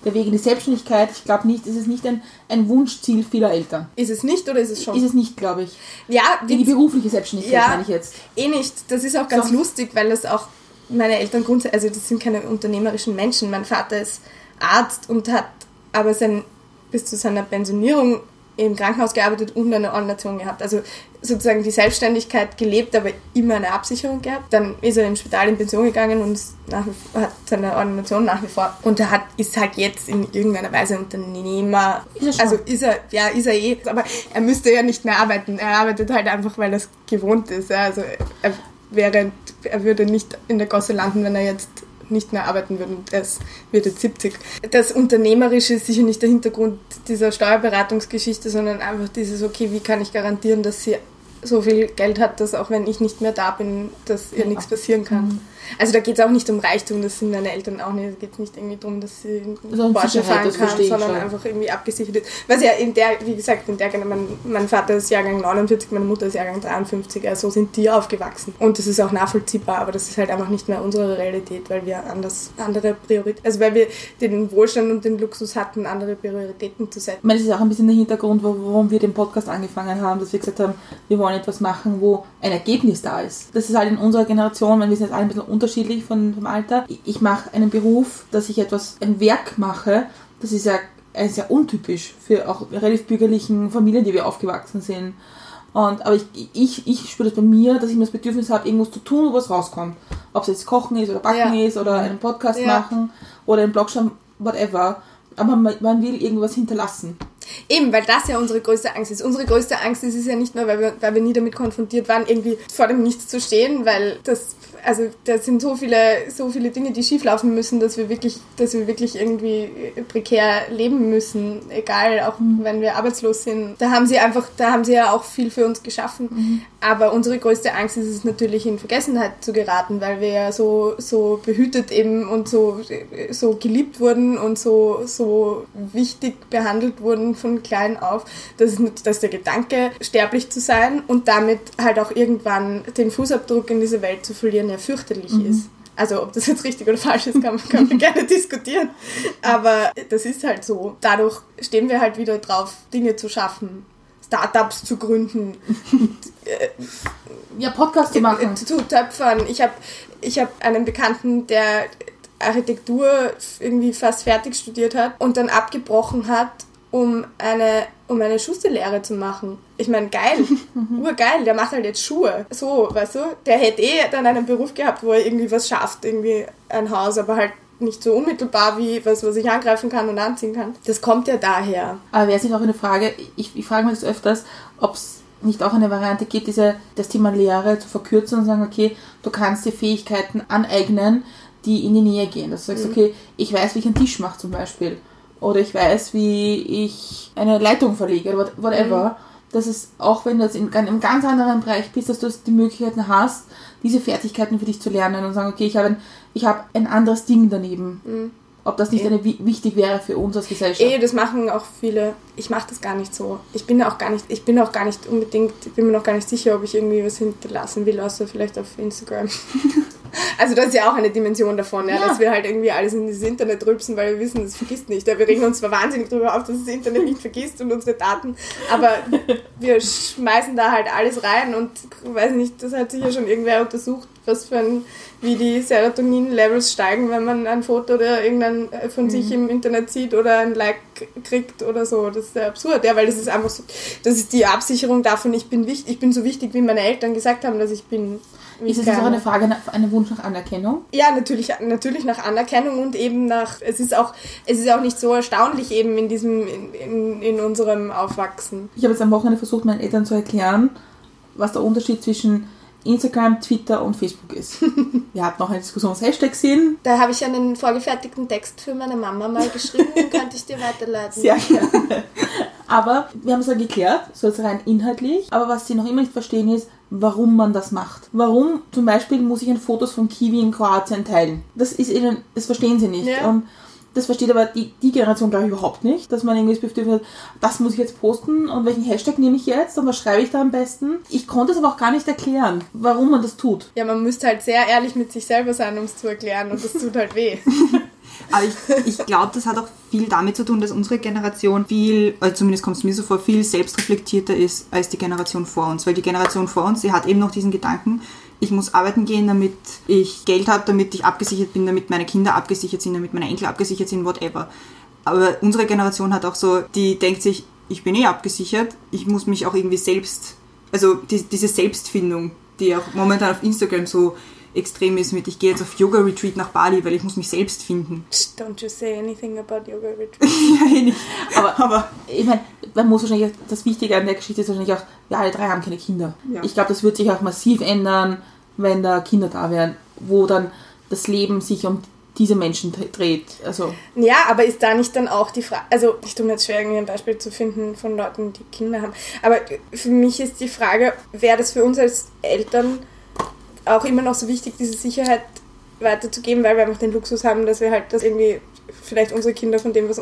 Der Weg in die Selbstständigkeit, ich glaube nicht, es ist nicht ein, ein Wunschziel vieler Eltern. Ist es nicht oder ist es schon? Ist es nicht, glaube ich. ja, Wie die berufliche Selbstständigkeit Ja. meine ich jetzt. Eh nicht. Das ist auch ganz So. lustig, weil das auch meine Eltern grundsätzlich, also das sind keine unternehmerischen Menschen. Mein Vater ist Arzt und hat aber sein, bis zu seiner Pensionierung im Krankenhaus gearbeitet und eine Ordination gehabt. Also sozusagen die Selbstständigkeit gelebt, aber immer eine Absicherung gehabt. Dann ist er im Spital in Pension gegangen und wie, hat seine Ordination nach wie vor. Und er hat, ist halt jetzt in irgendeiner Weise Unternehmer. Ist also ist er, ja, ist er eh. Aber er müsste ja nicht mehr arbeiten. Er arbeitet halt einfach, weil er es gewohnt ist. Also er wäre, er würde nicht in der Gosse landen, wenn er jetzt nicht mehr arbeiten würde und er ist- wird jetzt 70. Das Unternehmerische ist sicher nicht der Hintergrund dieser Steuerberatungsgeschichte, sondern einfach dieses, okay, wie kann ich garantieren, dass sie so viel Geld hat, dass auch wenn ich nicht mehr da bin, dass ihr nichts passieren kann. Also da geht es auch nicht um Reichtum, das sind meine Eltern auch nicht. Es geht nicht irgendwie darum, dass sie einen Also Porsche fahren kann, sondern schon. einfach irgendwie abgesichert ist. Was ja in der, wie gesagt, in der mein, mein Vater ist Jahrgang 49, meine Mutter ist Jahrgang 53, also so sind die aufgewachsen. Und das ist auch nachvollziehbar, aber das ist halt einfach nicht mehr unsere Realität, weil wir anders, andere Prioritäten, also weil wir den Wohlstand und den Luxus hatten, andere Prioritäten zu setzen. Ich meine, das ist auch ein bisschen der Hintergrund, warum wir den Podcast angefangen haben, dass wir gesagt haben, wir wollen etwas machen, wo ein Ergebnis da ist. Das ist halt in unserer Generation, wenn wir sind jetzt alle ein bisschen unterschiedlich von, vom Alter. Ich- mache einen Beruf, dass ich etwas, ein Werk mache, das ist ja sehr untypisch für auch relativ bürgerlichen Familien, die wir aufgewachsen sind. Und, aber ich, ich, ich spüre das bei mir, dass ich mir das Bedürfnis habe, irgendwas zu tun, wo was rauskommt. Ob es jetzt Kochen ist oder Backen Ja. ist oder einen Podcast Ja. machen oder einen Blog schreiben, whatever. Aber man, man will irgendwas hinterlassen. Eben, weil das ja unsere größte Angst ist. Unsere größte Angst ist es ja nicht nur, weil wir, weil wir nie damit konfrontiert waren, irgendwie vor dem Nichts zu stehen, weil das, also da sind so viele, so viele Dinge, die schieflaufen müssen, dass wir wirklich, dass wir wirklich irgendwie prekär leben müssen, egal, auch wenn wir arbeitslos sind. Da haben sie einfach, da haben sie ja auch viel für uns geschaffen. Aber unsere größte Angst ist es natürlich in Vergessenheit zu geraten, weil wir ja so, so behütet eben und so, so geliebt wurden und so, so wichtig behandelt wurden von klein auf, dass, dass der Gedanke, sterblich zu sein und damit halt auch irgendwann den Fußabdruck in diese Welt zu verlieren, ja fürchterlich ist. Also ob das jetzt richtig oder falsch ist, kann man, kann man [LAUGHS] gerne diskutieren. Aber das ist halt so. Dadurch stehen wir halt wieder drauf, Dinge zu schaffen, Startups zu gründen, [LAUGHS] Ja, Podcast zu machen. zu töpfern. Ich habe ich hab einen Bekannten, der Architektur irgendwie fast fertig studiert hat und dann abgebrochen hat, um eine, um eine Schusterlehre zu machen. Ich meine, geil, [LAUGHS] urgeil, der macht halt jetzt Schuhe. So, weißt du? Der hätte eh dann einen Beruf gehabt, wo er irgendwie was schafft, irgendwie ein Haus, aber halt nicht so unmittelbar wie was, was ich angreifen kann und anziehen kann. Das kommt ja daher. Aber wäre es nicht auch eine Frage, ich, ich frage mich das öfters, ob es nicht auch eine Variante gibt, diese, das Thema Lehre zu verkürzen und sagen, okay, du kannst dir Fähigkeiten aneignen, die in die Nähe gehen. Dass du sagst, okay, ich weiß, wie ich einen Tisch mache zum Beispiel. Oder ich weiß, wie ich eine Leitung verlege oder what- whatever. Dass es, auch wenn du jetzt in einem ganz anderen Bereich bist, dass du die Möglichkeiten hast, diese Fertigkeiten für dich zu lernen und sagen, okay, ich habe ein, ich habe ein anderes Ding daneben. Ob das nicht eine, wi- wichtig wäre für uns als Gesellschaft. Eh, das machen auch viele. Ich mache das gar nicht so. Ich bin auch gar nicht, ich bin auch gar nicht unbedingt, ich bin mir noch gar nicht sicher, ob ich irgendwie was hinterlassen will, außer vielleicht auf Instagram. [LAUGHS] [LAUGHS] Also das ist ja auch eine Dimension davon, ja, Ja. dass wir halt irgendwie alles in dieses Internet rülpsen, weil wir wissen, es vergisst nicht. Ja, wir regen uns zwar wahnsinnig darüber auf, dass das Internet nicht vergisst und unsere Daten, aber wir schmeißen da halt alles rein und weiß nicht, das hat sicher schon irgendwer untersucht, was für ein, wie die Serotonin-Levels steigen, wenn man ein Foto oder irgendein äh, von sich im Internet sieht oder ein Like kriegt oder so. Das ist ja absurd, ja, weil das ist einfach so, das ist die Absicherung davon, ich bin wichtig, ich bin so wichtig, wie meine Eltern gesagt haben, dass ich bin. Ist es auch eine Frage, nach, einen Wunsch nach Anerkennung? Ja, natürlich, natürlich nach Anerkennung und eben nach, es ist auch, es ist auch nicht so erstaunlich eben in diesem, in, in, in unserem Aufwachsen. Ich habe jetzt am Wochenende versucht, meinen Eltern zu erklären, was der Unterschied zwischen Instagram, Twitter und Facebook ist. [LAUGHS] Wir hatten auch eine Diskussion, was Hashtags sind. Da habe ich einen vorgefertigten Text für meine Mama mal geschrieben, den könnte ich dir weiterleiten. Sehr gerne. Aber wir haben es dann geklärt, so jetzt rein inhaltlich. Aber was sie noch immer nicht verstehen ist, warum man das macht. Warum zum Beispiel muss ich ein Fotos von Kiwi in Kroatien teilen? Das ist ihnen, das verstehen sie nicht. Ja. Und das versteht aber die, die Generation, glaube ich, überhaupt nicht, dass man irgendwie das Bedürfnis hat, das muss ich jetzt posten und welchen Hashtag nehme ich jetzt und was schreibe ich da am besten. Ich konnte es aber auch gar nicht erklären, warum man das tut. Ja, man müsste halt sehr ehrlich mit sich selber sein, um es zu erklären und das tut halt weh. [LAUGHS] Aber ich, ich glaube, das hat auch viel damit zu tun, dass unsere Generation viel, also zumindest kommt es mir so vor, viel selbstreflektierter ist als die Generation vor uns. Weil die Generation vor uns, die hat eben noch diesen Gedanken, ich muss arbeiten gehen, damit ich Geld habe, damit ich abgesichert bin, damit meine Kinder abgesichert sind, damit meine Enkel abgesichert sind, whatever. Aber unsere Generation hat auch so, die denkt sich, ich bin eh abgesichert, ich muss mich auch irgendwie selbst, also die, diese Selbstfindung, die auch momentan auf Instagram so extrem ist mit, ich gehe jetzt auf Yoga-Retreat nach Bali, weil ich muss mich selbst finden. [LAUGHS] Don't you say anything about yoga retreat. [LAUGHS] Ja, eh nicht. Aber, Aber ich meine, man muss wahrscheinlich, das Wichtige an der Geschichte ist wahrscheinlich auch, wir alle drei haben keine Kinder. Ja. Ich glaube, das wird sich auch massiv ändern, wenn da Kinder da wären, wo dann das Leben sich um diese Menschen dre- dreht. Also, Ja, aber ist da nicht dann auch die Frage, also ich tue mir jetzt schwer, irgendwie ein Beispiel zu finden von Leuten, die Kinder haben, aber für mich ist die Frage, wäre das für uns als Eltern auch immer noch so wichtig, diese Sicherheit weiterzugeben, weil wir einfach den Luxus haben, dass wir halt das irgendwie vielleicht unsere Kinder von dem, was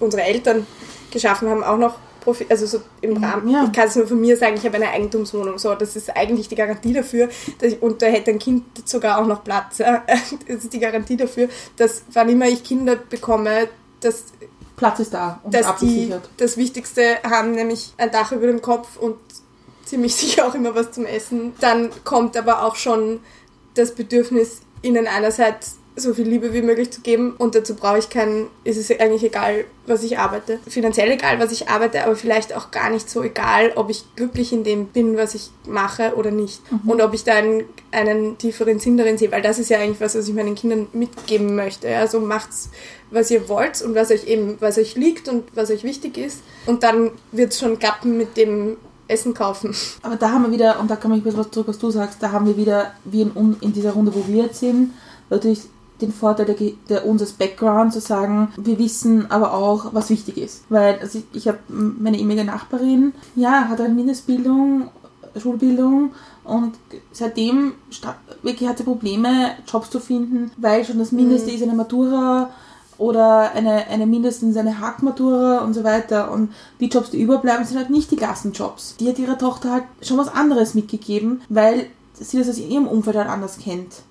unsere Eltern geschaffen haben, auch noch profi also so im Rahmen. ja. Ich kann es nur von mir sagen, ich habe eine Eigentumswohnung, so das ist eigentlich die Garantie dafür, dass ich, und da hätte ein Kind sogar auch noch Platz. [LAUGHS] Das ist die Garantie dafür, dass wann immer ich Kinder bekomme, dass Platz ist da und dass die abgesichert. das Wichtigste haben, nämlich ein Dach über dem Kopf und ziemlich [LAUGHS] sicher auch immer was zum Essen. Dann kommt aber auch schon das Bedürfnis, ihnen einerseits so viel Liebe wie möglich zu geben und dazu brauche ich keinen, ist es eigentlich egal, was ich arbeite. Finanziell egal, was ich arbeite, aber vielleicht auch gar nicht so egal, ob ich glücklich in dem bin, was ich mache oder nicht. Und ob ich da einen, einen tieferen Sinn darin sehe, weil das ist ja eigentlich was, was ich meinen Kindern mitgeben möchte. Also macht's, was ihr wollt und was euch eben, was euch liegt und was euch wichtig ist. Und dann wird es schon klappen mit dem Essen kaufen. Aber da haben wir wieder, und da komme ich ein bisschen was zurück, was du sagst, da haben wir wieder, wie in, in dieser Runde, wo wir jetzt sind, natürlich den Vorteil der, der unseres Background zu sagen, wir wissen aber auch, was wichtig ist. Weil also ich, ich habe meine ehemalige Nachbarin, ja, hat eine Mindestbildung, Schulbildung und seitdem wirklich hat sie Probleme, Jobs zu finden, weil schon das Mindeste ist eine Matura oder eine, eine mindestens eine Hackmatura und so weiter. Und die Jobs, die überbleiben, sind halt nicht die Klassenjobs. Die hat ihrer Tochter halt schon was anderes mitgegeben, weil sie das aus ihrem Umfeld halt anders kennt.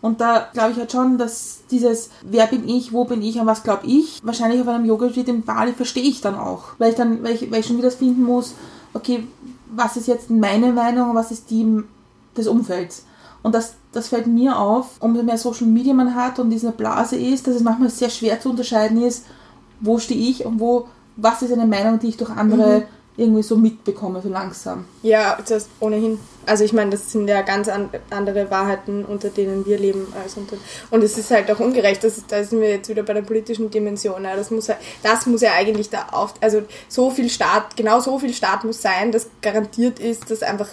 Und da glaube ich halt schon, dass dieses Wer bin ich, wo bin ich, an was glaube ich, wahrscheinlich auf einem Yoga-Retreat in Bali verstehe ich dann auch. Weil ich dann, weil ich, weil ich schon wieder finden muss, okay, was ist jetzt meine Meinung und was ist die des Umfelds. Und das, das fällt mir auf, umso mehr Social Media man hat und diese Blase ist, dass es manchmal sehr schwer zu unterscheiden ist, wo stehe ich und wo, was ist eine Meinung, die ich durch andere irgendwie so mitbekomme, so langsam. Ja, das ohnehin. Also ich meine, das sind ja ganz an, andere Wahrheiten, unter denen wir leben. Als unter, und es ist halt auch ungerecht. Das, da sind wir jetzt wieder bei der politischen Dimension. Ja. Das, muss, ja- das muss ja eigentlich da auf... Also so viel Staat, genau so viel Staat muss sein, dass garantiert ist, dass einfach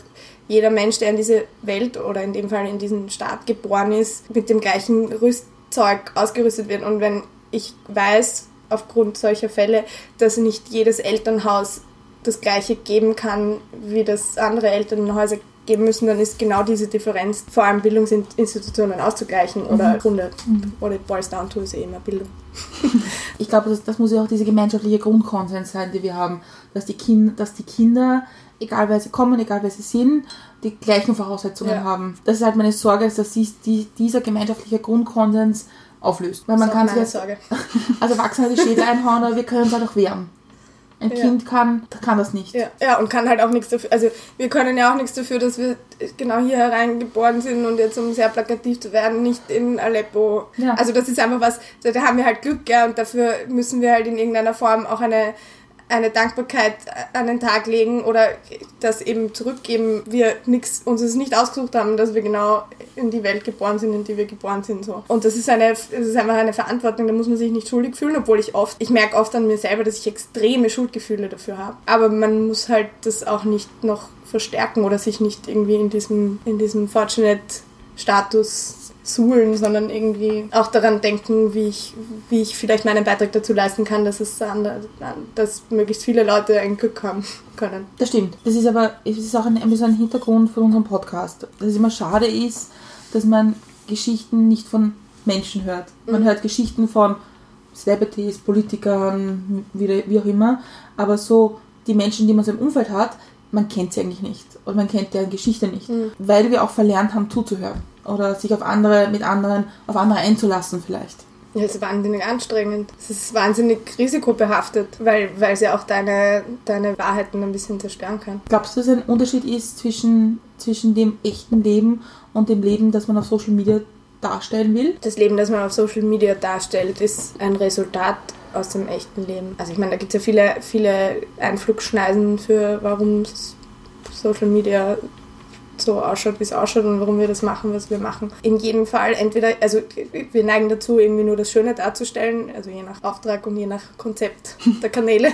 jeder Mensch, der in diese Welt oder in dem Fall in diesen Staat geboren ist, mit dem gleichen Rüstzeug ausgerüstet wird. Und wenn ich weiß, aufgrund solcher Fälle, dass nicht jedes Elternhaus das gleiche geben kann, wie das andere Elternhäuser geben müssen, dann ist genau diese Differenz, vor allem Bildungsinstitutionen auszugleichen oder Grunde. What it boils down to ist eh immer Bildung. Ich glaube, das, das muss ja auch dieser gemeinschaftliche Grundkonsens sein, den wir haben, dass die, kind, dass die Kinder, egal wer sie kommen, egal wer sie sind, die gleichen Voraussetzungen Ja. haben. Das ist halt meine Sorge, dass dies, die, dieser gemeinschaftliche Grundkonsens auflöst. Weil man Das ist kann sich meine jetzt, Sorge. [LAUGHS] also Erwachsene die Schädel einhauen, aber wir können uns halt auch wehren. Ein Ja. Kind kann, kann das nicht. Ja, ja, und kann halt auch nichts dafür. Also wir können ja auch nichts dafür, dass wir genau hier hereingeboren sind und jetzt, um sehr plakativ zu werden, nicht in Aleppo. Ja. Also das ist einfach was, da da haben wir halt Glück, ja, und dafür müssen wir halt in irgendeiner Form auch eine, eine Dankbarkeit an den Tag legen oder das eben zurückgeben, wir nix, uns es nicht ausgesucht haben, dass wir genau in die Welt geboren sind, in die wir geboren sind. So. Und das ist eine, es ist einfach eine Verantwortung, da muss man sich nicht schuldig fühlen, obwohl ich oft, ich merke oft an mir selber, dass ich extreme Schuldgefühle dafür habe. Aber man muss halt das auch nicht noch verstärken oder sich nicht irgendwie in diesem, in diesem Fortunate-Status suhlen, sondern irgendwie auch daran denken, wie ich, wie ich vielleicht meinen Beitrag dazu leisten kann, dass es dass möglichst viele Leute ein Glück haben können. Das stimmt. Das ist aber, es ist auch ein, ein bisschen ein Hintergrund für unseren Podcast. Dass es immer schade ist, dass man Geschichten nicht von Menschen hört. Man hört Geschichten von Celebrities, Politikern, wie, wie auch immer. Aber so die Menschen, die man so im Umfeld hat, man kennt sie eigentlich nicht. Und man kennt deren Geschichte nicht. Weil wir auch verlernt haben, zuzuhören. Oder sich auf andere, mit anderen, auf andere einzulassen vielleicht. Ja, es ist wahnsinnig anstrengend. Es ist wahnsinnig risikobehaftet, weil, weil es ja auch deine, deine Wahrheiten ein bisschen zerstören kann. Glaubst du, dass ein Unterschied ist zwischen, zwischen dem echten Leben und dem Leben, das man auf Social Media darstellen will? Das Leben, das man auf Social Media darstellt, ist ein Resultat aus dem echten Leben. Also ich meine, da gibt es ja viele, viele Einflugschneisen für, warum Social Media so ausschaut, wie es ausschaut und warum wir das machen, was wir machen. In jedem Fall entweder, also wir neigen dazu, irgendwie nur das Schöne darzustellen, also je nach Auftrag und je nach Konzept [LAUGHS] der Kanäle.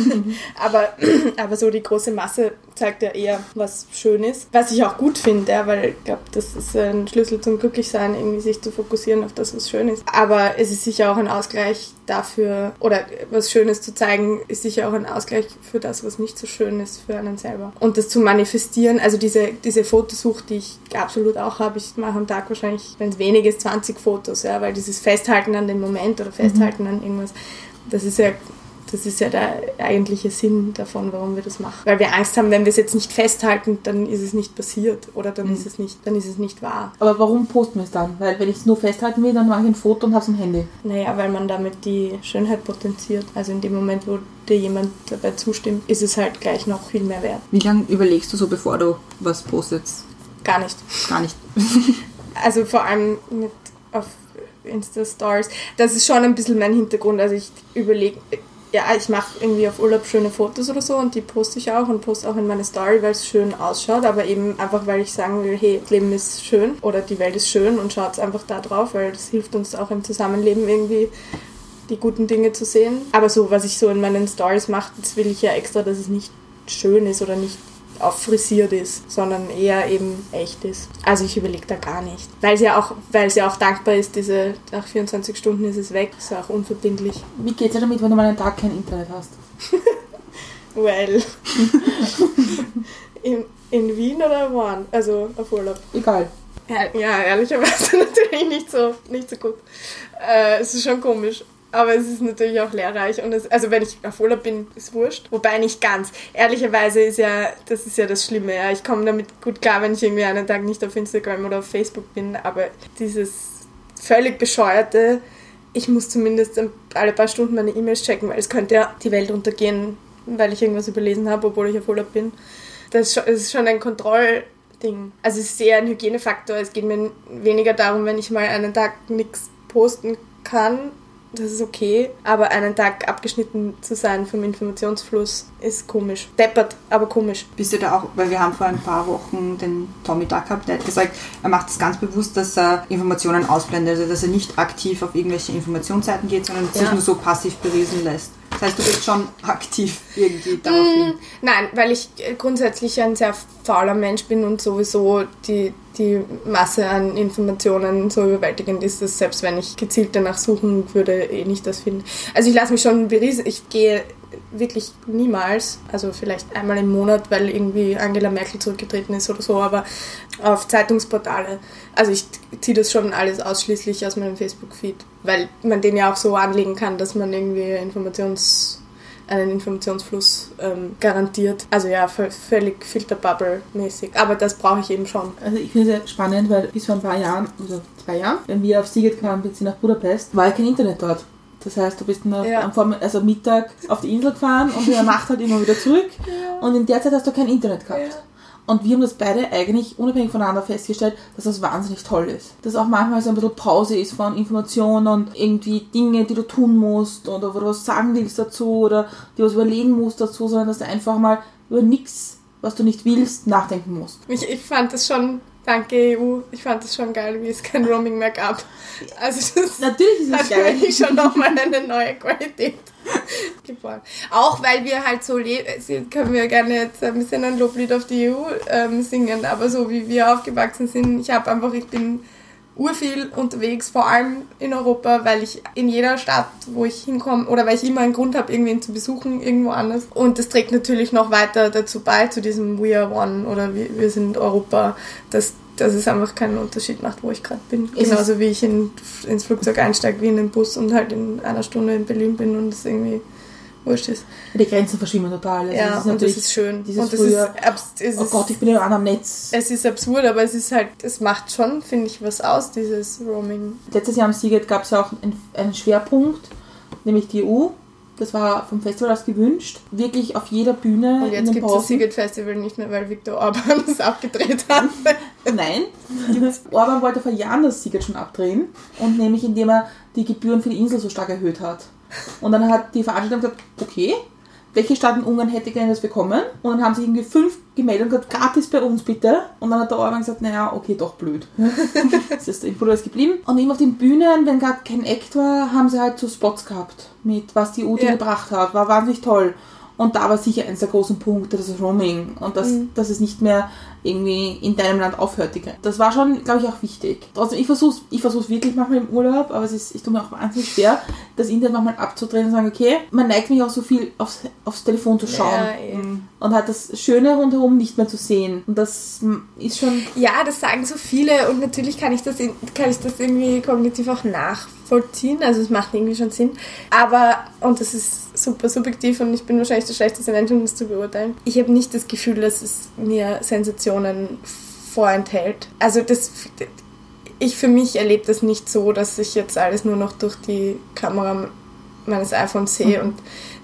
[LAUGHS] aber, aber so die große Masse zeigt ja eher, was schön ist. Was ich auch gut finde, ja, weil ich glaube, das ist ein Schlüssel zum Glücklichsein, irgendwie sich zu fokussieren auf das, was schön ist. Aber es ist sicher auch ein Ausgleich dafür, oder was Schönes zu zeigen, ist sicher auch ein Ausgleich für das, was nicht so schön ist für einen selber. Und das zu manifestieren, also diese, diese Fotosucht, die ich absolut auch habe, ich mache am Tag wahrscheinlich, wenn es wenig ist, 20 Fotos, ja, weil dieses Festhalten an dem Moment oder Festhalten an irgendwas, das ist ja das ist ja der eigentliche Sinn davon, warum wir das machen. Weil wir Angst haben, wenn wir es jetzt nicht festhalten, dann ist es nicht passiert oder dann ist es nicht, dann ist es nicht wahr. Aber warum posten wir es dann? Weil wenn ich es nur festhalten will, dann mache ich ein Foto und habe es im Handy. Naja, weil man damit die Schönheit potenziert. Also in dem Moment, wo dir jemand dabei zustimmt, ist es halt gleich noch viel mehr wert. Wie lange überlegst du so, bevor du was postest? Gar nicht. Gar nicht. [LAUGHS] Also vor allem mit auf Insta-Stories. Das ist schon ein bisschen mein Hintergrund. Also ich überlege, ja, ich mache irgendwie auf Urlaub schöne Fotos oder so und die poste ich auch und poste auch in meine Story, weil es schön ausschaut, aber eben einfach, weil ich sagen will, hey, das Leben ist schön oder die Welt ist schön und schaut einfach da drauf, weil das hilft uns auch im Zusammenleben irgendwie die guten Dinge zu sehen. Aber so, was ich so in meinen Stories mache, das will ich ja extra, dass es nicht schön ist oder nicht auch frisiert ist, sondern eher eben echt ist. Also ich überlege da gar nicht. Weil es ja auch, weil es ja auch dankbar ist, diese nach 24 Stunden ist es weg, ist ja auch unverbindlich. Wie geht's dir damit, wenn du mal einen Tag kein Internet hast? [LAUGHS] Well. [LAUGHS] in, in Wien oder wo? Also auf Urlaub. Egal. Ja, ja, ehrlicherweise [LAUGHS] natürlich nicht so, nicht so gut. Äh, es ist schon komisch. Aber es ist natürlich auch lehrreich. Und es, also wenn ich auf Urlaub bin, ist wurscht. Wobei nicht ganz. Ehrlicherweise ist ja, das ist ja das Schlimme. Ja. Ich komme damit gut klar, wenn ich irgendwie einen Tag nicht auf Instagram oder auf Facebook bin. Aber dieses völlig bescheuerte, ich muss zumindest alle paar Stunden meine E-Mails checken, weil es könnte ja die Welt untergehen, weil ich irgendwas überlesen habe, obwohl ich auf Urlaub bin. Das ist schon, ein Kontrollding. Also es ist sehr ein Hygienefaktor. Es geht mir weniger darum, wenn ich mal einen Tag nichts posten kann, das ist okay, aber einen Tag abgeschnitten zu sein vom Informationsfluss ist komisch. Deppert, aber komisch. Bist du da auch, weil wir haben vor ein paar Wochen den Tommy Duck gehabt, der hat gesagt, er macht es ganz bewusst, dass er Informationen ausblendet, also dass er nicht aktiv auf irgendwelche Informationsseiten geht, sondern sich Ja. nur so passiv berieseln lässt. Das heißt, du bist schon aktiv irgendwie darauf hin. Nein, weil ich äh, grundsätzlich ein sehr fauler Mensch bin und sowieso die, die Masse an Informationen so überwältigend ist, dass selbst wenn ich gezielt danach suchen würde, eh nicht das finden. Also ich lasse mich schon berieseln. Ich gehe wirklich niemals, also vielleicht einmal im Monat, weil irgendwie Angela Merkel zurückgetreten ist oder so, aber auf Zeitungsportale. Also ich ziehe das schon alles ausschließlich aus meinem Facebook-Feed, weil man den ja auch so anlegen kann, dass man irgendwie Informations einen Informationsfluss ähm, garantiert. Also ja, völlig Filterbubble-mäßig. Aber das brauche ich eben schon. Also ich finde es spannend, weil bis vor ein paar Jahren, also zwei Jahren, wenn wir auf Siget gefahren sind nach Budapest, war ja kein Internet dort. Das heißt, du bist nur Ja. am Vorm also Mittag auf die Insel gefahren und in der Nacht halt immer wieder zurück. [LAUGHS] Und in der Zeit hast du kein Internet gehabt. Ja. Und wir haben das beide eigentlich unabhängig voneinander festgestellt, dass das wahnsinnig toll ist. Dass auch manchmal so ein bisschen Pause ist von Informationen und irgendwie Dinge, die du tun musst oder wo du was sagen willst dazu oder dir was überlegen musst dazu, sondern dass du einfach mal über nichts, was du nicht willst, nachdenken musst. Ich, ich fand das schon, danke EU, ich fand das schon geil, wie es kein Roaming mehr gab. Also das Natürlich ist es hat für geil. mich schon nochmal eine neue Qualität [LAUGHS] geboren. Auch weil wir halt so leben, können wir gerne jetzt ein bisschen ein Loblied auf die EU ähm, singen, aber so wie wir aufgewachsen sind, ich habe einfach, ich bin urviel unterwegs, vor allem in Europa, weil ich in jeder Stadt, wo ich hinkomme, oder weil ich immer einen Grund habe, irgendwen zu besuchen, irgendwo anders. Und das trägt natürlich noch weiter dazu bei, zu diesem We are one oder wir, wir sind Europa, dass, dass es einfach keinen Unterschied macht, wo ich gerade bin. Ist Genauso wie ich in, ins Flugzeug einsteige, wie in den Bus und halt in einer Stunde in Berlin bin und es irgendwie wurscht ist. Die Grenzen verschwimmen total. Also ja, das ist und das ist schön. Dieses und das früher, ist, oh Gott, ich bin ja an am Netz. es ist absurd, aber es ist halt, es macht schon, finde ich, was aus, dieses Roaming. Letztes Jahr am Siget gab es ja auch einen, Schwerpunkt, nämlich die EU. Das war vom Festival aus gewünscht. Wirklich auf jeder Bühne Und jetzt gibt es das. Siget Festival nicht mehr, weil Viktor Orban [LAUGHS] es abgedreht hat. [LAUGHS] Nein. Orban wollte vor Jahren das Siget schon abdrehen. Und nämlich indem er die Gebühren für die Insel so stark erhöht hat. Und dann hat die Veranstaltung gesagt, okay, welche Stadt in Ungarn hätte gerne das bekommen? Und dann haben sich irgendwie fünf gemeldet und gesagt, gratis bei uns bitte. Und dann hat der Orban gesagt, naja, okay, doch blöd. [LAUGHS] das ist in Budapest geblieben. Und eben auf den Bühnen, wenn gerade kein Act war, haben sie halt so Spots gehabt, mit was die Ute Ja. gebracht hat. War wahnsinnig toll. Und da war sicher eines der großen Punkte, das ist Roaming. Und dass, Mhm. dass es nicht mehr irgendwie in deinem Land aufhört. Das war schon, glaube ich, auch wichtig. Trotzdem, ich versuche ich versuch's wirklich manchmal im Urlaub, aber es ist, ich tue mir auch wahnsinnig schwer, das Internet manchmal abzudrehen und sagen, okay, man neigt mich auch so viel aufs, aufs Telefon zu schauen. Ja, eh. Und hat das Schöne rundherum nicht mehr zu sehen. Und das ist schon Ja, das sagen so viele und natürlich kann ich das, in- kann ich das irgendwie kognitiv auch nachvollziehen. Also es macht irgendwie schon Sinn. Aber, und das ist super subjektiv und ich bin wahrscheinlich der schlechteste Mensch, um das zu beurteilen. Ich habe nicht das Gefühl, dass es mir Sensationen vorenthält. Also das, ich für mich erlebe das nicht so, dass ich jetzt alles nur noch durch die Kamera meines iPhones sehe und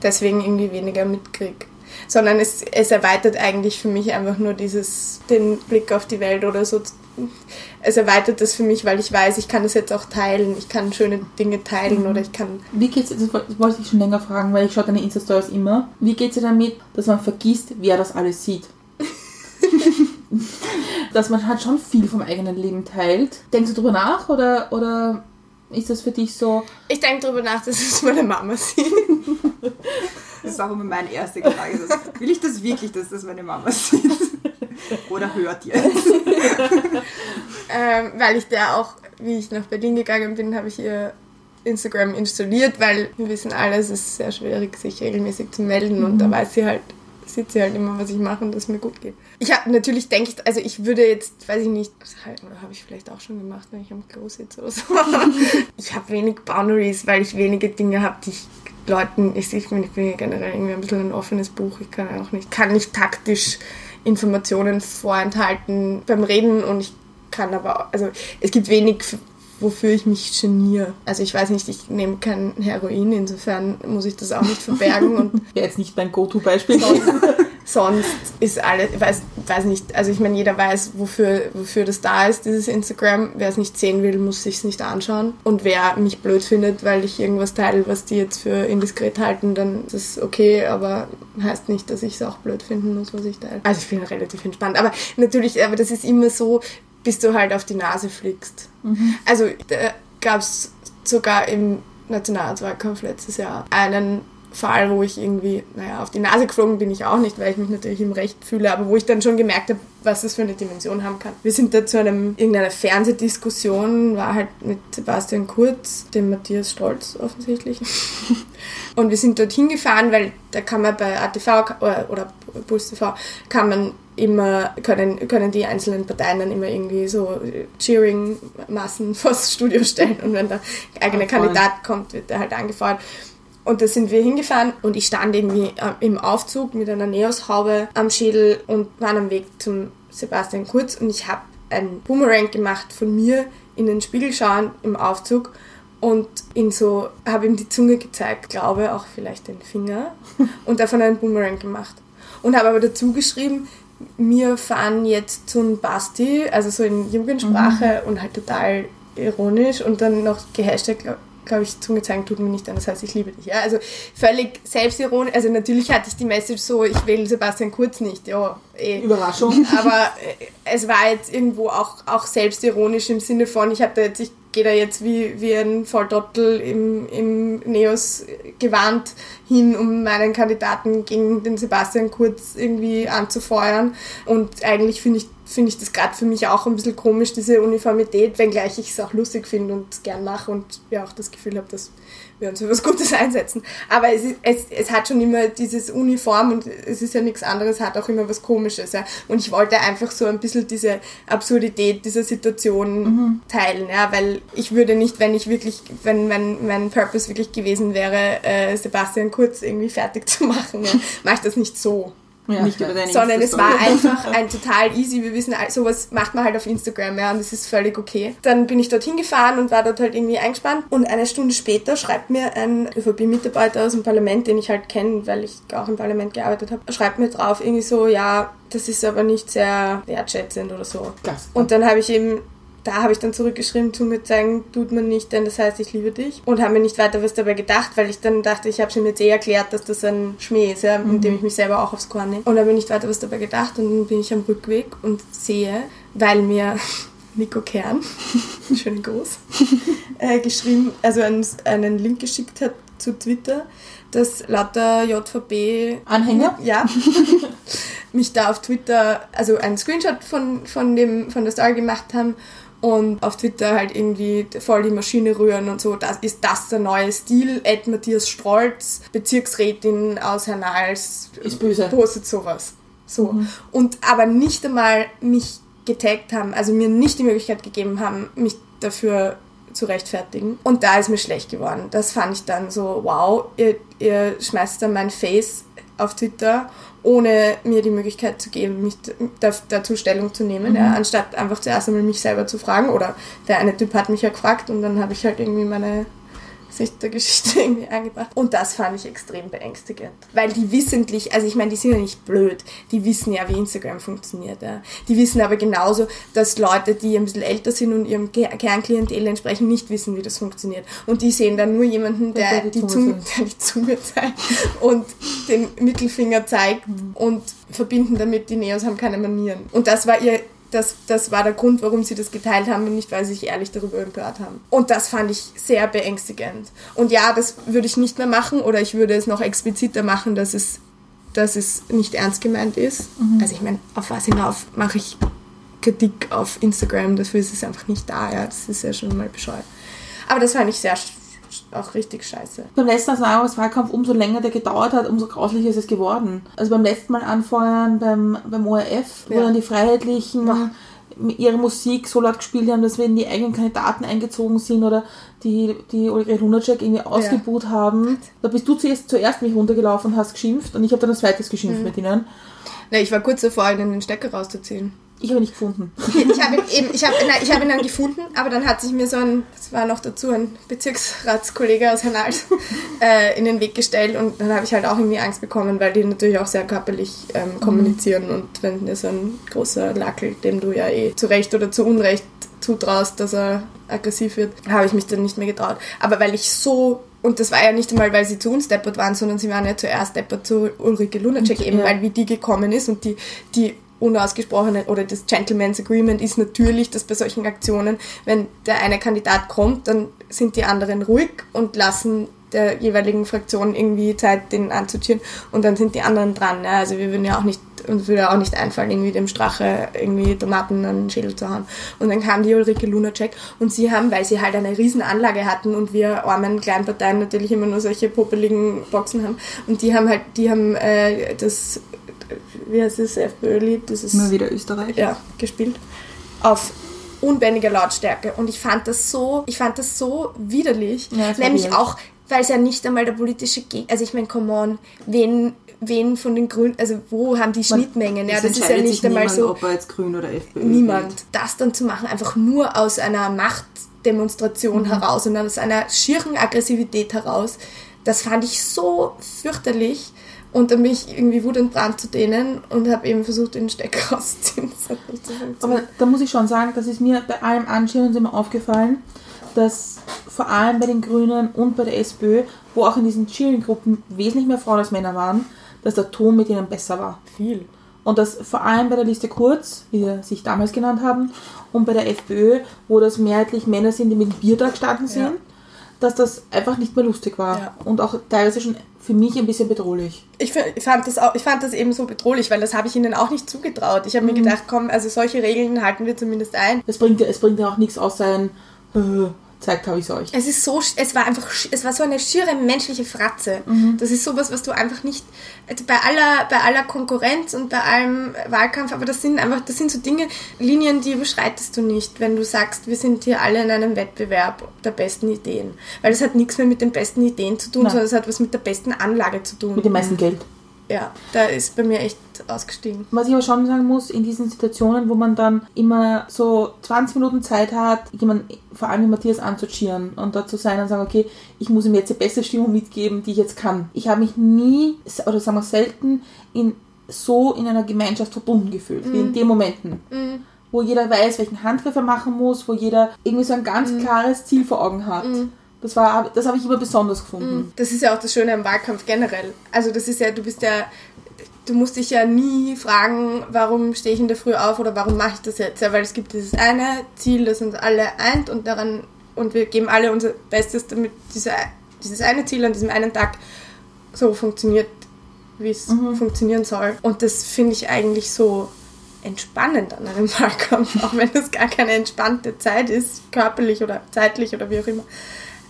deswegen irgendwie weniger mitkriege. Sondern es, es erweitert eigentlich für mich einfach nur dieses, den Blick auf die Welt oder so es erweitert das für mich, weil ich weiß, ich kann das jetzt auch teilen. Ich kann schöne Dinge teilen Mhm. oder ich kann. Wie geht's das woll- das wollte ich schon länger fragen, weil ich schaue deine Insta-Stories immer. Wie geht's dir damit, dass man vergisst, wer das alles sieht? [LAUGHS] dass man halt schon viel vom eigenen Leben teilt. Denkst du drüber nach oder, oder ist das für dich so, Ich denke darüber nach, dass es meine Mama sieht. [LAUGHS] Das war immer meine erste Frage. Will ich das wirklich, dass das meine Mama sieht? Oder hört ihr es? [LAUGHS] Ähm, weil ich der auch, wie ich nach Berlin gegangen bin, habe ich ihr Instagram installiert, weil wir wissen alle, es ist sehr schwierig, sich regelmäßig zu melden und da weiß sie halt, sieht sie halt immer, was ich mache und dass es mir gut geht. Ich habe natürlich denke ich, also ich würde jetzt, weiß ich nicht, das oder habe ich vielleicht auch schon gemacht, wenn ich am Klo sitze oder so. [LAUGHS] ich habe wenig Boundaries, weil ich wenige Dinge habe, die ich Leuten, ich, ich, bin, ich bin ja generell irgendwie ein bisschen ein offenes Buch, ich kann auch nicht, kann nicht taktisch Informationen vorenthalten beim Reden und ich kann aber, auch- also es gibt wenig, wofür ich mich geniere. Also ich weiß nicht, ich nehme kein Heroin, insofern muss ich das auch nicht verbergen und [LAUGHS] wäre jetzt nicht mein Go-To-Beispiel? Sonst ist alles, ich weiß, weiß nicht, also ich meine, jeder weiß, wofür, wofür das da ist, dieses Instagram. Wer es nicht sehen will, muss sich nicht anschauen. Und wer mich blöd findet, weil ich irgendwas teile, was die jetzt für indiskret halten, dann ist es okay, aber heißt nicht, dass ich es auch blöd finden muss, was ich teile. Also ich bin relativ entspannt. Aber natürlich, aber das ist immer so, bis du halt auf die Nase fliegst. Also da gab es sogar im Nationalwahlkampf letztes Jahr einen Fall, wo ich irgendwie, naja, auf die Nase geflogen bin ich auch nicht, weil ich mich natürlich im Recht fühle, aber wo ich dann schon gemerkt habe, was das für eine Dimension haben kann. Wir sind da zu einem, irgendeiner Fernsehdiskussion, war halt mit Sebastian Kurz, dem Matthias Stolz offensichtlich. [LAUGHS] Und wir sind dorthin gefahren, weil da kann man bei ATV oder, oder Puls TV kann man immer, können, können die einzelnen Parteien dann immer irgendwie so Cheering-Massen vors Studio stellen und wenn der eigene Ah. Kandidat kommt, wird er halt angefeuert. Und da sind wir hingefahren und ich stand irgendwie äh, im Aufzug mit einer Neos-Haube am Schädel und war am Weg zum Sebastian Kurz und ich habe einen Boomerang gemacht von mir in den Spiegel schauen im Aufzug und ihn so, habe ihm die Zunge gezeigt, glaube auch vielleicht den Finger [LAUGHS] und davon einen Boomerang gemacht. Und habe aber dazu geschrieben, wir fahren jetzt zum Basti, also so in Jugendsprache und halt total ironisch und dann noch gehashtag, glaube glaub ich, Zunge zeigen tut mir nicht an, das heißt, ich liebe dich. Ja? Also völlig selbstironisch, also natürlich hatte ich die Message so, ich will Sebastian Kurz nicht, ja, eh. Überraschung. [LAUGHS] Aber äh, es war jetzt irgendwo auch, auch selbstironisch im Sinne von, ich da jetzt, ich gehe da jetzt wie, wie ein Volldottel im, im Neos gewarnt hin, um meinen Kandidaten gegen den Sebastian Kurz irgendwie anzufeuern. Und eigentlich finde ich, finde ich das gerade für mich auch ein bisschen komisch, diese Uniformität, wenngleich ich es auch lustig finde und gern mache und ja auch das Gefühl habe, dass wir uns für was Gutes [LAUGHS] einsetzen. Aber es, ist, es, es hat schon immer dieses Uniform und es ist ja nichts anderes, hat auch immer was Komisches. Ja. Und ich wollte einfach so ein bisschen diese Absurdität dieser Situation teilen, ja, weil ich würde nicht, wenn ich wirklich, wenn mein, mein Purpose wirklich gewesen wäre, äh, Sebastian Kurz irgendwie fertig [LAUGHS] zu machen, ja, mache ich das nicht so Ja. Nicht über deine sondern es war einfach [LAUGHS] ein total easy, wir wissen, sowas macht man halt auf Instagram, ja, und das ist völlig okay. Dann bin ich dorthin gefahren und war dort halt irgendwie eingespannt und eine Stunde später schreibt mir ein ÖVP-Mitarbeiter aus dem Parlament, den ich halt kenne, weil ich auch im Parlament gearbeitet habe, schreibt mir drauf irgendwie so, ja, das ist aber nicht sehr wertschätzend oder so. Klasse. Und dann habe ich eben da habe ich dann zurückgeschrieben, tu mir zeigen, tut man nicht, denn das heißt, ich liebe dich. Und habe mir nicht weiter was dabei gedacht, weil ich dann dachte, ich habe es ihm jetzt eh erklärt, dass das ein Schmäh ist, ja, mit dem ich mich selber auch aufs Korn nehme. Und habe mir nicht weiter was dabei gedacht und dann bin ich am Rückweg und sehe, weil mir [LAUGHS] Nico Kern, [LAUGHS] schönen Gruß, [LAUGHS] äh, geschrieben, also einen, einen Link geschickt hat zu Twitter, dass lauter JVB Anhänger? ja, mich da auf Twitter, also einen Screenshot von, von, dem, von der Story gemacht haben und auf Twitter halt irgendwie voll die Maschine rühren und so. Das ist das der neue Stil. Ed Matthias Strolz, Bezirksrätin aus Hernals, Ist böse. postet sowas. So. Und aber nicht einmal mich getaggt haben, also mir nicht die Möglichkeit gegeben haben, mich dafür zu rechtfertigen. Und da ist mir schlecht geworden. Das fand ich dann so, wow, ihr, ihr schmeißt dann mein Face auf Twitter, ohne mir die Möglichkeit zu geben, mich da, dazu Stellung zu nehmen, ja, anstatt einfach zuerst einmal mich selber zu fragen. Oder der eine Typ hat mich ja gefragt und dann habe ich halt irgendwie meine Sicht der Geschichte [LAUGHS] irgendwie eingebracht. Und das fand ich extrem beängstigend. Weil die wissentlich, also ich meine, die sind ja nicht blöd, die wissen ja, wie Instagram funktioniert. Ja. Die wissen aber genauso, dass Leute, die ein bisschen älter sind und ihrem Ke- Kernklientel entsprechen, nicht wissen, wie das funktioniert. Und die sehen dann nur jemanden, der, Der die die, Zunge der die Zunge zeigt und den Mittelfinger zeigt und verbinden damit, die Neos haben keine Manieren. Und das war ihr das, das war der Grund, warum sie das geteilt haben und nicht, weil sie sich ehrlich darüber empört haben. Und das fand ich sehr beängstigend. Und ja, das würde ich nicht mehr machen oder ich würde es noch expliziter machen, dass es, dass es nicht ernst gemeint ist. Also ich meine, auf was hinauf mache ich Kritik auf Instagram, dafür ist es einfach nicht da. Ja, das ist ja schon mal bescheuert. Aber das fand ich sehr auch richtig scheiße. Beim letzten Nationalratswahlkampf, umso länger der gedauert hat, umso grauslicher ist es geworden. Also beim letzten Mal anfeuern beim, beim ORF, wo Ja. dann die Freiheitlichen Boah. ihre Musik so laut gespielt haben, dass wenn die eigenen Kandidaten eingezogen sind oder die, die Ulrike Lunacek irgendwie ausgebuht haben. Da bist du zuerst, zuerst mich runtergelaufen und hast geschimpft und ich habe dann ein zweites geschimpft mit ihnen. Ne, ich war kurz davor, ihnen den Stecker rauszuziehen. Ich habe ihn nicht gefunden. Ich habe ihn eben, ich habe, nein, ich habe ihn dann gefunden, aber dann hat sich mir so ein, das war noch dazu ein Bezirksratskollege aus Hernals, äh, in den Weg gestellt und dann habe ich halt auch irgendwie Angst bekommen, weil die natürlich auch sehr körperlich ähm, kommunizieren und wenn dir so ein großer Lackel, dem du ja eh zu Recht oder zu Unrecht zutraust, dass er aggressiv wird, habe ich mich dann nicht mehr getraut. Aber weil ich so und das war ja nicht einmal, weil sie zu uns deppert waren, sondern sie waren ja zuerst deppert zu Ulrike Lunacek, eben Ja. weil wie die gekommen ist und die, die unausgesprochene oder das Gentleman's Agreement ist natürlich, dass bei solchen Aktionen, wenn der eine Kandidat kommt, dann sind die anderen ruhig und lassen der jeweiligen Fraktion irgendwie Zeit, den anzutieren und dann sind die anderen dran. Ja. Also wir würden ja auch nicht, uns würde auch nicht einfallen, irgendwie dem Strache irgendwie Tomaten an den Schädel zu hauen. Und dann kam die Ulrike Lunacek und sie haben, weil sie halt eine riesen Anlage hatten und wir armen kleinen Parteien natürlich immer nur solche popeligen Boxen haben und die haben halt, die haben äh, das, wie heißt das, FPÖ-Lied, das ist Immer wieder Österreich. ja, gespielt. Auf unbändiger Lautstärke. Und ich fand das so, ich fand das so widerlich. Ja, das Nämlich widerlich. auch, weil es ja nicht einmal der politische Gegner, also ich meine, come on, wen, wen von den Grünen, also wo haben die Schnittmengen? Ja, Es das ist ja nicht einmal niemand, so, ob er jetzt grün oder FPÖ niemand. wählt. Das dann zu machen, einfach nur aus einer Machtdemonstration Mhm. heraus und aus einer schieren Aggressivität heraus, das fand ich so fürchterlich. Und dann bin ich irgendwie wut und brand zu denen und habe eben versucht, den Stecker [LAUGHS] rauszuziehen. Das hat nicht so. Aber da muss ich schon sagen, das ist mir bei allem Anschauen immer aufgefallen, dass vor allem bei den Grünen und bei der SPÖ, wo auch in diesen Cheering-Gruppen wesentlich mehr Frauen als Männer waren, dass der Ton mit ihnen besser war. viel. Und das vor allem bei der Liste Kurz, wie sie sich damals genannt haben, und bei der FPÖ, wo das mehrheitlich Männer sind, die mit dem Bier da gestanden sind, Ja. Dass das einfach nicht mehr lustig war. Ja. Und auch teilweise schon für mich ein bisschen bedrohlich. Ich, fand das auch, ich fand das eben so bedrohlich, weil das habe ich ihnen auch nicht zugetraut. Ich habe mir gedacht, komm, also solche Regeln halten wir zumindest ein. Es bringt, ja- es bringt ja auch nichts außer ein, äh, zeigt habe ich es euch. Es ist so, sch- es war einfach, sch- es war so eine schiere menschliche Fratze. Das ist sowas, was du einfach nicht, also bei aller, bei aller Konkurrenz und bei allem Wahlkampf, aber das sind einfach, das sind so Dinge, Linien, die überschreitest du nicht, wenn du sagst, wir sind hier alle in einem Wettbewerb der besten Ideen. Weil das hat nichts mehr mit den besten Ideen zu tun, Nein. sondern es hat was mit der besten Anlage zu tun. Mit dem meisten Geld. Ja, da ist bei mir echt ausgestiegen. Was ich aber schon sagen muss, in diesen Situationen, wo man dann immer so 20 Minuten Zeit hat, jemand, vor allem Matthias anzucheeren und da zu sein und sagen, okay, ich muss ihm jetzt die beste Stimmung mitgeben, die ich jetzt kann. Ich habe mich nie, oder sagen wir selten, in, so in einer Gemeinschaft verbunden gefühlt, wie in den Momenten. Wo jeder weiß, welchen Handgriff er machen muss, wo jeder irgendwie so ein ganz klares Ziel vor Augen hat. Das, war, das habe ich immer besonders gefunden. Das ist ja auch das Schöne am Wahlkampf generell. Also das ist ja, du bist ja, du musst dich ja nie fragen, warum stehe ich in der Früh auf oder warum mache ich das jetzt? Ja, weil es gibt dieses eine Ziel, das uns alle eint und daran und wir geben alle unser Bestes, damit diese, dieses eine Ziel an diesem einen Tag so funktioniert, wie es funktionieren soll. Und das finde ich eigentlich so entspannend an einem [LAUGHS] Wahlkampf, auch wenn das gar keine entspannte Zeit ist, körperlich oder zeitlich oder wie auch immer.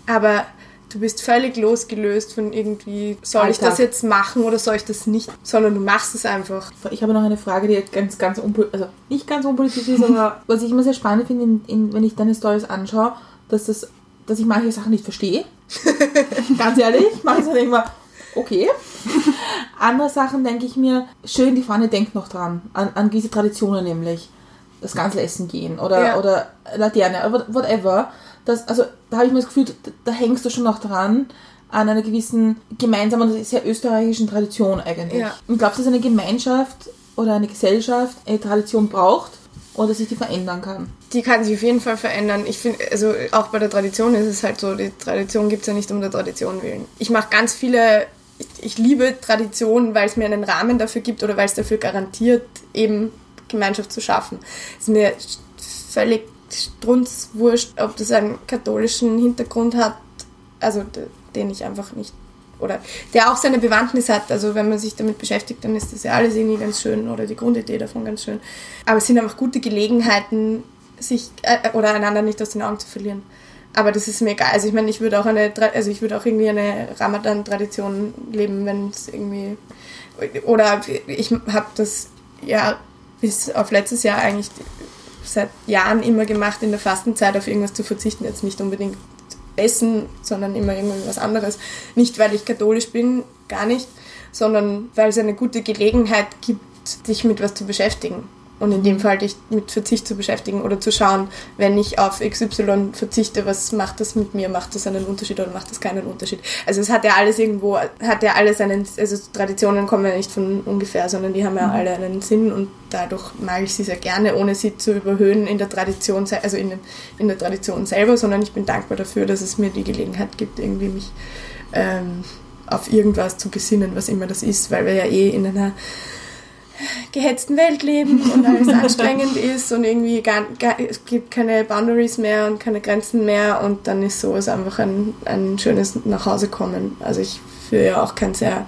Aber du bist völlig losgelöst von irgendwie, soll ich Alltag. das jetzt machen oder soll ich das nicht, sondern du machst es einfach. Ich habe noch eine Frage, die ganz, ganz unpolitisch, also nicht ganz unpolitisch ist, aber [LAUGHS] was ich immer sehr spannend finde, in, in, wenn ich deine Stories anschaue, dass, das, dass ich manche Sachen nicht verstehe. [LAUGHS] ganz ehrlich, manche Sachen denke ich mir, okay. Andere Sachen denke ich mir, schön, die Fahne denkt noch dran, an, an diese Traditionen nämlich. Das ganze Essen gehen oder, Ja. oder Laterne, whatever. Dass, also da habe ich mir das Gefühl, da, da hängst du schon noch dran an einer gewissen gemeinsamen, und sehr österreichischen Tradition eigentlich. Ja. Und glaubst du, dass eine Gemeinschaft oder eine Gesellschaft eine Tradition braucht oder sich die verändern kann? Die kann sich auf jeden Fall verändern. Ich finde, also auch bei der Tradition ist es halt so, die Tradition gibt es ja nicht um der Tradition willen. Ich mache ganz viele, ich, ich liebe Tradition, weil es mir einen Rahmen dafür gibt oder weil es dafür garantiert, eben Gemeinschaft zu schaffen. Es ist mir völlig strunzwurscht, ob das einen katholischen Hintergrund hat, also den ich einfach nicht oder der auch seine Bewandtnis hat. Also wenn man sich damit beschäftigt, dann ist das ja alles irgendwie ganz schön oder die Grundidee davon ganz schön. Aber es sind einfach gute Gelegenheiten, sich äh, oder einander nicht aus den Augen zu verlieren. Aber das ist mir egal. Also ich meine, ich würde auch eine, also ich würde auch irgendwie eine Ramadan-Tradition leben, wenn es irgendwie oder ich habe das ja bis auf letztes Jahr eigentlich seit Jahren immer gemacht, in der Fastenzeit auf irgendwas zu verzichten. Jetzt nicht unbedingt Essen, sondern immer irgendwas anderes. Nicht, weil ich katholisch bin, gar nicht, sondern weil es eine gute Gelegenheit gibt, sich mit was zu beschäftigen. Und in dem Fall dich mit Verzicht zu beschäftigen oder zu schauen, wenn ich auf XY verzichte, was macht das mit mir? Macht das einen Unterschied oder macht das keinen Unterschied? Also es hat ja alles irgendwo, hat ja alles einen, also Traditionen kommen ja nicht von ungefähr, sondern die haben ja alle einen Sinn und dadurch mag ich sie sehr gerne, ohne sie zu überhöhen in der Tradition, also in, in der Tradition selber, sondern ich bin dankbar dafür, dass es mir die Gelegenheit gibt, irgendwie mich ähm, auf irgendwas zu besinnen, was immer das ist, weil wir ja eh in einer gehetzten Welt leben und alles [LAUGHS] anstrengend ist und irgendwie gar, gar, es gibt keine Boundaries mehr und keine Grenzen mehr und dann ist sowas einfach ein, ein schönes Nachhausekommen. Also ich führe ja auch kein sehr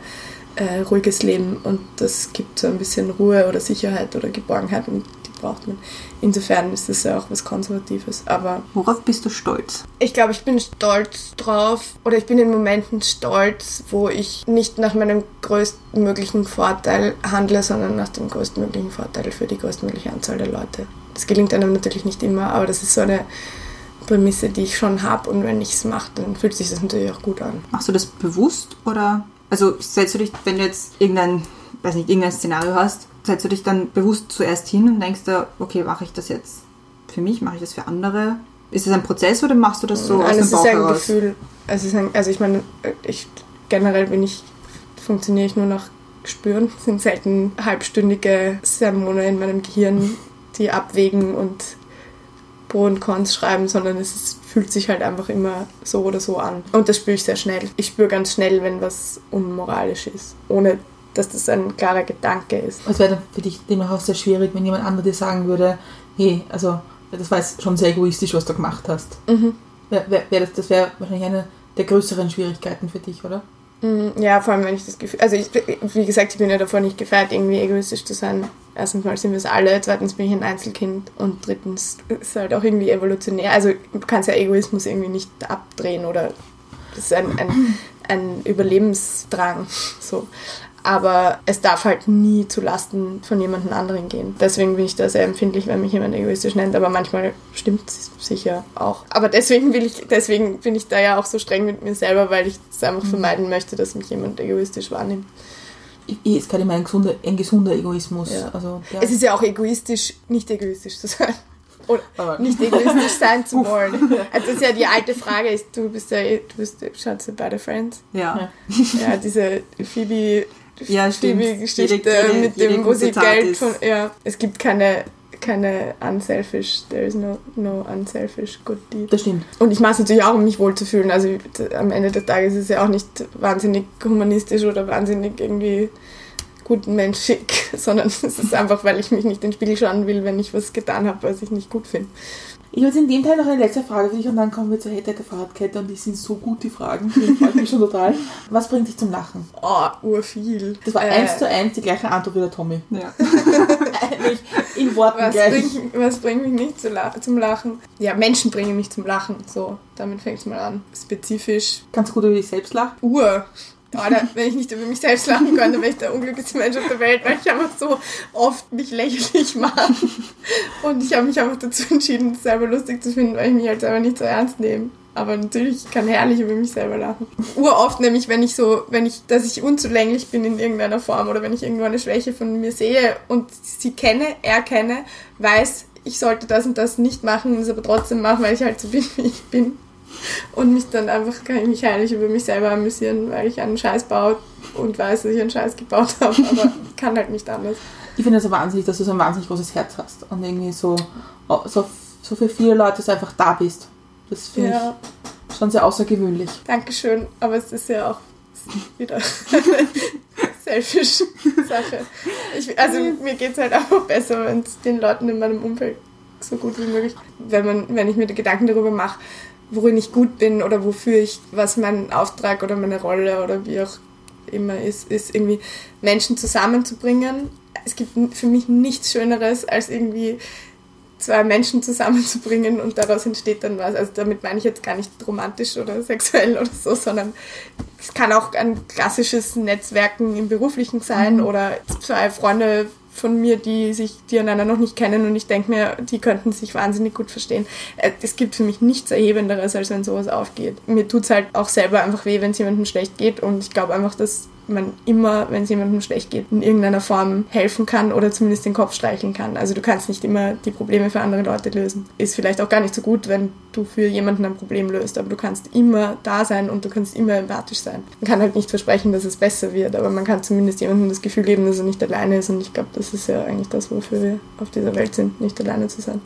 äh, ruhiges Leben und das gibt so ein bisschen Ruhe oder Sicherheit oder Geborgenheit und die braucht man. Insofern ist das ja auch was Konservatives. Aber Worauf bist du stolz? ich glaube, ich bin stolz drauf oder ich bin in Momenten stolz, wo ich nicht nach meinem größtmöglichen Vorteil handle, sondern nach dem größtmöglichen Vorteil für die größtmögliche Anzahl der Leute. Das gelingt einem natürlich nicht immer, aber das ist so eine Prämisse, die ich schon habe und wenn ich es mache, dann fühlt sich das natürlich auch gut an. Machst du das bewusst oder also setzt du dich, wenn du jetzt irgendein, weiß nicht, irgendein Szenario hast, setzt du dich dann bewusst zuerst hin und denkst dir, okay, mache ich das jetzt für mich, mache ich das für andere? Ist das ein Prozess oder machst du das so aus Alles dem ist Bauch ein heraus? Gefühl. Es ist ein, also ich meine, ich generell bin ich, funktioniere ich nur nach Spüren. Es sind selten halbstündige Sermone in meinem Gehirn, die abwägen und Pro und Cons schreiben, sondern es ist, fühlt sich halt einfach immer so oder so an. Und das spüre ich sehr schnell. Ich spüre ganz schnell, wenn was unmoralisch ist, ohne dass das ein klarer Gedanke ist. Es wäre dann für dich demnach auch sehr schwierig, wenn jemand anderer dir sagen würde, hey, also das war jetzt schon sehr egoistisch, was du gemacht hast. Mhm. Wär, wär, wär das das wäre wahrscheinlich eine der größeren Schwierigkeiten für dich, oder? Mm, Ja, vor allem, wenn ich das Gefühl. Also, ich, wie gesagt, ich bin ja davor nicht gefeit, irgendwie egoistisch zu sein. Erstens mal sind wir es alle, zweitens bin ich ein Einzelkind und drittens ist halt auch irgendwie evolutionär. Also, du kannst ja Egoismus irgendwie nicht abdrehen oder das ist ein, ein, ein Überlebensdrang. So. Aber es darf halt nie zu Lasten von jemandem anderen gehen. Deswegen bin ich da sehr empfindlich, wenn mich jemand egoistisch nennt. Aber manchmal stimmt es sicher auch. Aber deswegen will ich, deswegen bin ich da ja auch so streng mit mir selber, weil ich es einfach vermeiden möchte, dass mich jemand egoistisch wahrnimmt. Ich, ist gerade immer ein gesunder, ein gesunder Egoismus. Ja. Also, ja. Es ist ja auch egoistisch, nicht egoistisch zu sein. Oder Aber- nicht egoistisch sein zu [LAUGHS] wollen. Also das ist ja die alte Frage, ist, du bist ja, du bist, schaut ja beide Friends. Ja. Ja, diese Phoebe, Ja, jede- mit dem, wo sie Tat Geld ist- von, ja, es gibt keine, keine unselfish, there is no, no unselfish good deed. das stimmt. Und ich mache es natürlich auch, um mich wohlzufühlen. Also am Ende des Tages ist es ja auch nicht wahnsinnig humanistisch oder wahnsinnig irgendwie gutmenschig, [LAUGHS] sondern es ist einfach, weil ich mich nicht in den Spiegel schauen will, wenn ich was getan habe, was ich nicht gut finde. Ich habe jetzt in dem Teil noch eine letzte Frage für dich und dann kommen wir zur Hätte der Fahrradkette und die sind so gut, die Fragen. Die [LAUGHS] freue ich mich schon total. Was bringt dich zum Lachen? Oh, urviel. Das war Äh, eins zu eins die gleiche Antwort wie der Tommy. Ja. [LAUGHS] Eigentlich in Worten was gleich. bringt, was bringt mich nicht zu la zum Lachen? Ja, Menschen bringen mich zum Lachen. So, damit fängt es mal an. Spezifisch Kannst du gut über dich selbst lachen? Ur. Alter, wenn ich nicht über mich selbst lachen dann wäre ich der unglücklichste Mensch auf der Welt, weil ich einfach so oft mich lächerlich mache. Und ich habe mich einfach dazu entschieden, das selber lustig zu finden, weil ich mich halt selber nicht so ernst nehme. Aber natürlich ich kann herrlich über mich selber lachen. Uroft nämlich, wenn ich so, wenn ich, dass ich unzulänglich bin in irgendeiner Form oder wenn ich irgendwo eine Schwäche von mir sehe und sie kenne, er kenne, weiß, ich sollte das und das nicht machen, es aber trotzdem machen, weil ich halt so bin, wie ich bin. Und mich dann einfach kann ich mich heilig über mich selber amüsieren, weil ich einen Scheiß baue und weiß, dass ich einen Scheiß gebaut habe, aber [LAUGHS] kann halt nicht anders. Ich finde es so wahnsinnig, dass du so ein wahnsinnig großes Herz hast und irgendwie so, so, so für viele Leute so einfach da bist. Das finde Ja, ich schon sehr außergewöhnlich. Dankeschön, aber es ist ja auch wieder [LAUGHS] eine selfish Sache. Ich, also mir geht es halt einfach besser, wenn es den Leuten in meinem Umfeld so gut wie möglich, wenn man, wenn ich mir Gedanken darüber mache, worin ich gut bin oder wofür ich, was mein Auftrag oder meine Rolle oder wie auch immer ist, ist irgendwie Menschen zusammenzubringen. Es gibt für mich nichts Schöneres, als irgendwie zwei Menschen zusammenzubringen und daraus entsteht dann was. Also damit meine ich jetzt gar nicht romantisch oder [LAUGHS] sexuell oder so, sondern es kann auch ein klassisches Netzwerken im Beruflichen sein oder zwei Freunde von mir, die sich, die einander noch nicht kennen und ich denke mir, die könnten sich wahnsinnig gut verstehen. Äh, Es gibt für mich nichts Erhebenderes, als wenn sowas aufgeht. Mir tut es halt auch selber einfach weh, wenn es jemandem schlecht geht und ich glaube einfach, dass man immer, wenn es jemandem schlecht geht, in irgendeiner Form helfen kann oder zumindest den Kopf streicheln kann. Also du kannst nicht immer die Probleme für andere Leute lösen. Ist vielleicht auch gar nicht so gut, wenn du für jemanden ein Problem löst, aber du kannst immer da sein und du kannst immer empathisch sein. Man kann halt nicht versprechen, dass es besser wird, aber man kann zumindest jemandem das Gefühl geben, dass er nicht alleine ist und ich glaube, das ist ja eigentlich das, wofür wir auf dieser Welt sind, nicht alleine zu sein.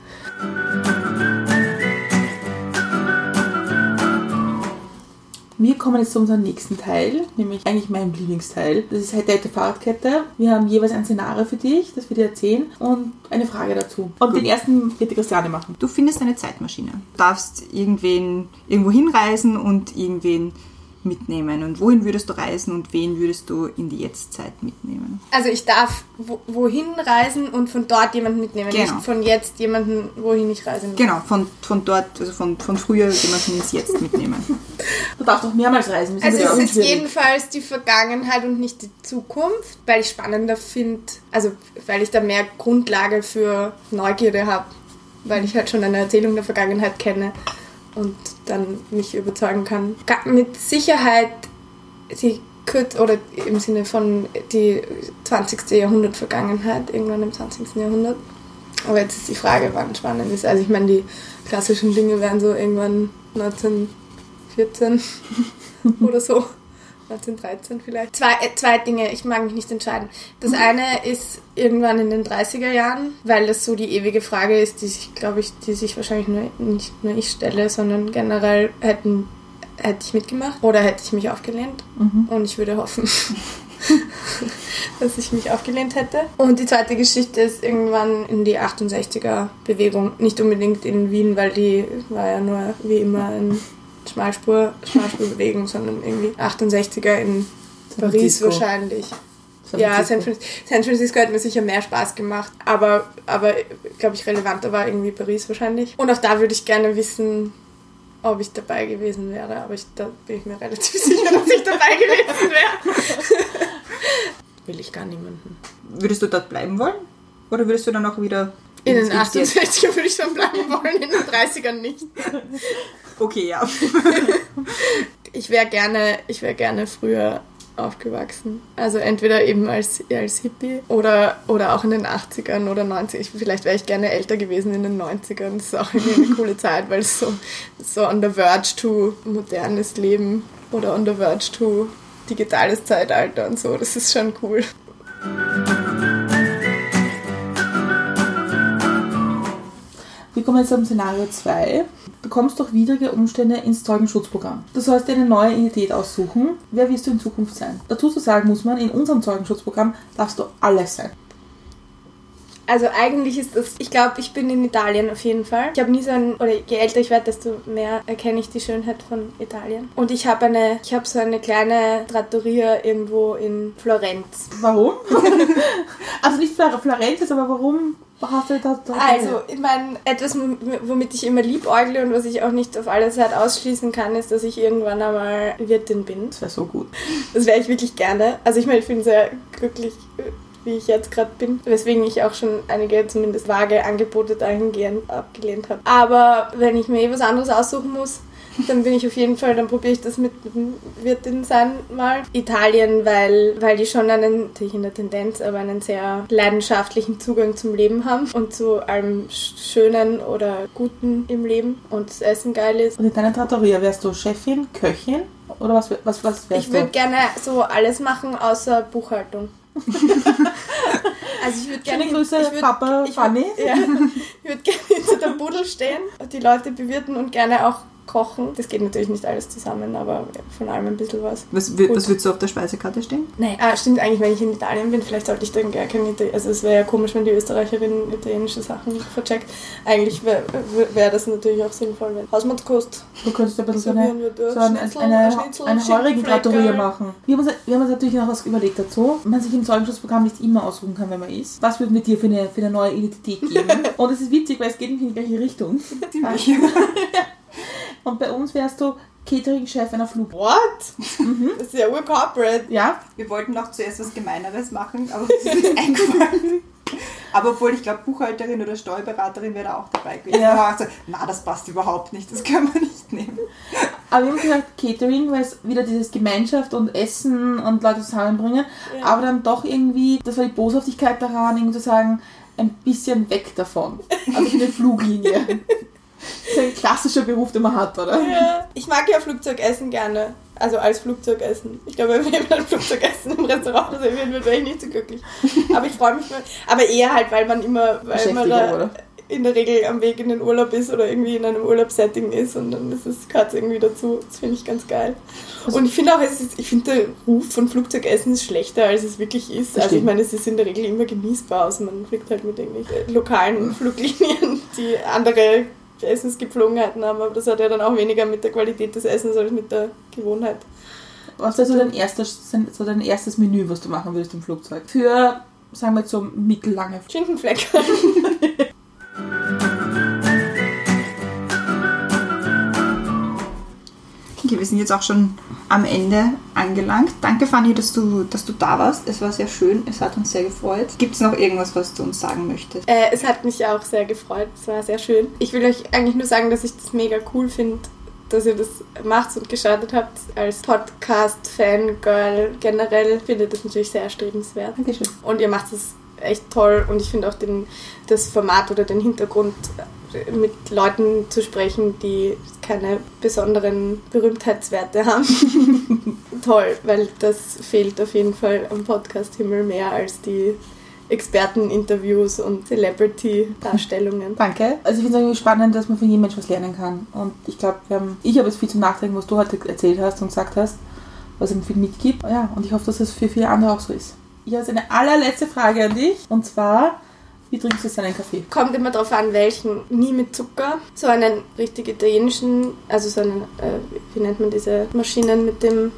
Wir kommen jetzt zu unserem nächsten Teil, nämlich eigentlich meinem Lieblingsteil. Das ist halt Date Fahrradkette. Wir haben jeweils ein Szenario für dich, das wir dir erzählen und eine Frage dazu. Und den ersten wird die Christiane machen. Du findest eine Zeitmaschine. Du darfst irgendwen irgendwo hinreisen und irgendwen mitnehmen. Und wohin würdest du reisen und wen würdest du in die Jetztzeit mitnehmen? Also ich darf wo, wohin reisen und von dort jemanden mitnehmen, Genau. nicht von jetzt jemanden, wohin ich reisen will. Genau, von, von dort, also von, von früher jemanden ins Jetzt mitnehmen. [LAUGHS] Du darfst auch mehrmals reisen. Also es ist jedenfalls die Vergangenheit und nicht die Zukunft, weil ich spannender finde, also weil ich da mehr Grundlage für Neugierde habe, weil ich halt schon eine Erzählung der Vergangenheit kenne und dann mich überzeugen kann. Mit Sicherheit die Kürz oder im Sinne von die 20. Jahrhundert Vergangenheit, irgendwann im 20. Jahrhundert. Aber jetzt ist die Frage, wann spannend ist. Also ich meine, die klassischen Dinge wären so irgendwann 1914 [LAUGHS] oder so. 1913 vielleicht. Zwei, äh, zwei Dinge, ich mag mich nicht entscheiden. Das eine ist irgendwann in den 30er Jahren, weil das so die ewige Frage ist, die sich, glaube ich, die sich wahrscheinlich nur, nicht nur ich stelle, sondern generell hätten, hätte ich mitgemacht oder hätte ich mich aufgelehnt. Und ich würde hoffen, [LAUGHS] dass ich mich aufgelehnt hätte. Und die zweite Geschichte ist irgendwann in die 68er Bewegung. Nicht unbedingt in Wien, weil die war ja nur wie immer ein Schmalspur, Schmalspurbewegung, sondern irgendwie 68er in Paris Francisco. wahrscheinlich. San Ja. San, San Francisco hat mir sicher mehr Spaß gemacht, aber, aber glaube ich, relevanter war irgendwie Paris wahrscheinlich. Und auch da würde ich gerne wissen, ob ich dabei gewesen wäre, aber ich, da bin ich mir relativ [LAUGHS] sicher, dass ich dabei gewesen wäre. Will ich gar niemanden. Würdest du dort bleiben wollen? Oder würdest du dann auch wieder In den Jetzt? 68er würde ich schon bleiben wollen, in den 30ern nicht. Okay, ja. [LAUGHS] Ich wäre gerne, ich wäre gerne früher aufgewachsen. Also entweder eben als, als Hippie oder, oder auch in den 80ern oder 90ern. Ich- Vielleicht wäre ich gerne älter gewesen in den 90ern. Das ist auch irgendwie eine coole Zeit, weil es so, so on the verge to modernes Leben oder on the verge to digitales Zeitalter und so. Das ist schon cool. Wir kommen jetzt zum Szenario 2. Du kommst durch widrige Umstände ins Zeugenschutzprogramm. Du sollst dir eine neue Identität aussuchen. Wer wirst du in Zukunft sein? Dazu zu sagen muss man, in unserem Zeugenschutzprogramm darfst du alles sein. Also eigentlich ist das, ich glaube, ich bin in Italien auf jeden Fall. Ich habe nie so ein, oder je älter ich werde, desto mehr erkenne ich die Schönheit von Italien. Und ich habe eine, ich habe so eine kleine Trattoria irgendwo in Florenz. Warum? [LAUGHS] also nicht Flor- Florenz, aber warum hast du da, da Also, ich meine, etwas, womit ich immer liebäugle und was ich auch nicht auf alle Zeit ausschließen kann, ist, dass ich irgendwann einmal Wirtin bin. Das wäre so gut. Das wäre ich wirklich gerne. Also ich meine, ich bin sehr glücklich, wie ich jetzt gerade bin. Weswegen ich auch schon einige zumindest vage Angebote dahingehend abgelehnt habe. Aber wenn ich mir eh was anderes aussuchen muss, Dann bin ich auf jeden Fall, dann probiere ich das mit dem Wirtin sein mal. Italien, weil, weil die schon einen, natürlich in der Tendenz, aber einen sehr leidenschaftlichen Zugang zum Leben haben und zu allem Schönen oder Guten im Leben und das Essen geil ist. Und in deiner Trattoria wärst du Chefin, Köchin oder was, was, was wärst Ich würde du? gerne so alles machen außer Buchhaltung. [LAUGHS] also ich würde gerne Grüße, ich würd- Papa, ich Fanny. würd- [LAUGHS] Ja, ich würde gerne hinter der Buddel stehen und die Leute bewirten und gerne auch kochen. Das geht natürlich nicht alles zusammen, aber von allem ein bisschen was. Was, wird, Gut. was würdest du auf der Speisekarte stehen? Nein, ah, stimmt eigentlich, wenn ich in Italien bin, vielleicht sollte ich dann gar keine Italien. Also es wäre ja komisch, wenn die Österreicherin italienische Sachen vercheckt. Eigentlich wäre wär das natürlich auch sinnvoll, wenn Hausmannskost Du könntest ein bisschen so eine, würde. so eine, Schnitzel, eine, Schnitzel, eine heurige Schinkenfleckerl. Trattoria machen. Wir haben, uns, wir haben uns natürlich noch was überlegt dazu. Man sich im Zeugenschutzprogramm nicht immer ausruhen kann, wenn man isst. Was würden wir dir für eine, für eine neue Identität geben? [LAUGHS] Und es ist witzig, weil es geht nämlich in die gleiche Richtung. [LAUGHS] [LAUGHS] Und bei uns wärst du Catering-Chef einer Flug. What? Das ist ja urcorporate. Ja? Wir wollten noch zuerst was Gemeineres machen, aber uns ist nichts [LAUGHS] eingefallen. Aber obwohl ich glaube, Buchhalterin oder Steuerberaterin wäre da auch dabei gewesen. Ja. Aber also, na, das passt überhaupt nicht, das können wir nicht nehmen. Aber wir haben gesagt Catering, weil es wieder dieses Gemeinschaft und Essen und Leute zusammenbringen. Ja. Aber dann doch irgendwie, das war die Boshaftigkeit daran, irgendwie zu sagen, ein bisschen weg davon. Also für eine Fluglinie. [LAUGHS] Das ist ein klassischer Beruf, den man hat, oder? Ja. Ich mag ja Flugzeugessen gerne. Also als Flugzeugessen. Ich glaube, [LAUGHS] wenn jemand ein Flugzeugessen im Restaurant servieren würde, wäre ich nicht so glücklich. Aber ich freue mich mal. Aber eher halt, weil man immer, weil man da oder? in der Regel am Weg in den Urlaub ist oder irgendwie in einem Urlaubssetting ist und dann ist es gerade irgendwie dazu. Das finde ich ganz geil. Also und ich finde auch, es ist, ich finde der Ruf von Flugzeugessen ist schlechter, als es wirklich ist. Also ich meine, es ist in der Regel immer genießbar, außer man fliegt halt mit irgendwelchen lokalen Fluglinien, die andere Essensgepflogenheiten haben, aber das hat ja dann auch weniger mit der Qualität des Essens als mit der Gewohnheit. Was wäre so dein, erstes, so dein erstes Menü, was du machen würdest im Flugzeug? Für, sagen wir so mittellange Schinkenfleck. [LAUGHS] Okay, wir sind jetzt auch schon am Ende angelangt. Danke, Fanny, dass du, dass du da warst. Es war sehr schön, es hat uns sehr gefreut. Gibt es noch irgendwas, was du uns sagen möchtest? Äh, es hat mich auch sehr gefreut. Es war sehr schön. Ich will euch eigentlich nur sagen, dass ich das mega cool finde, dass ihr das macht und gestartet habt als Podcast-Fangirl. Generell finde ich das natürlich sehr erstrebenswert. Dankeschön. Und ihr macht es echt toll und ich finde auch den, das Format oder den Hintergrund mit Leuten zu sprechen, die keine besonderen Berühmtheitswerte haben. [LAUGHS] toll, weil das fehlt auf jeden Fall am Podcast-Himmel mehr als die Experteninterviews und Celebrity-Darstellungen. Danke. Also ich finde es irgendwie spannend, dass man von jedem Menschen was lernen kann. Und ich glaube, ich habe jetzt viel zum Nachdenken, was du heute erzählt hast und gesagt hast, was ihm viel mitgibt. Ja, und ich hoffe, dass es für viele andere auch so ist. Ich habe eine allerletzte Frage an dich. Und zwar, wie trinkst du deinen Kaffee? Kommt immer drauf an, welchen. Nie mit Zucker. So einen richtig italienischen, also so einen, äh, wie nennt man diese Maschinen mit dem.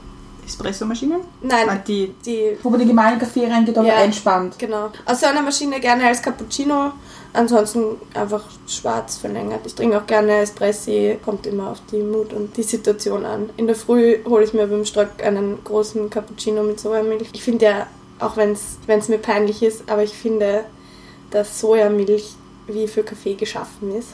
Espressomaschinen? Nein, Ah, die die Wo man den gemahlenen Kaffee reingeht, aber Ja. einspannt. Genau. Aus so einer Maschine gerne als Cappuccino. Ansonsten einfach schwarz verlängert. Ich trinke auch gerne Espressi. Kommt immer auf die Mut und die Situation an. In der Früh hole ich mir beim Strock einen großen Cappuccino mit Sojamilch. Ich finde ja, auch wenn es mir peinlich ist, aber ich finde, dass Sojamilch wie für Kaffee geschaffen ist.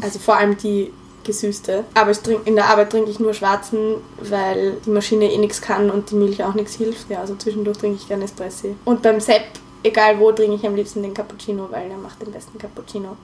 Also vor allem die gesüßte. Aber trink, in der Arbeit trinke ich nur schwarzen, weil die Maschine eh nichts kann und die Milch auch nichts hilft. Ja, also zwischendurch trinke ich gerne Espressi. Und beim Sepp, egal wo, trinke ich am liebsten den Cappuccino, weil er macht den besten Cappuccino.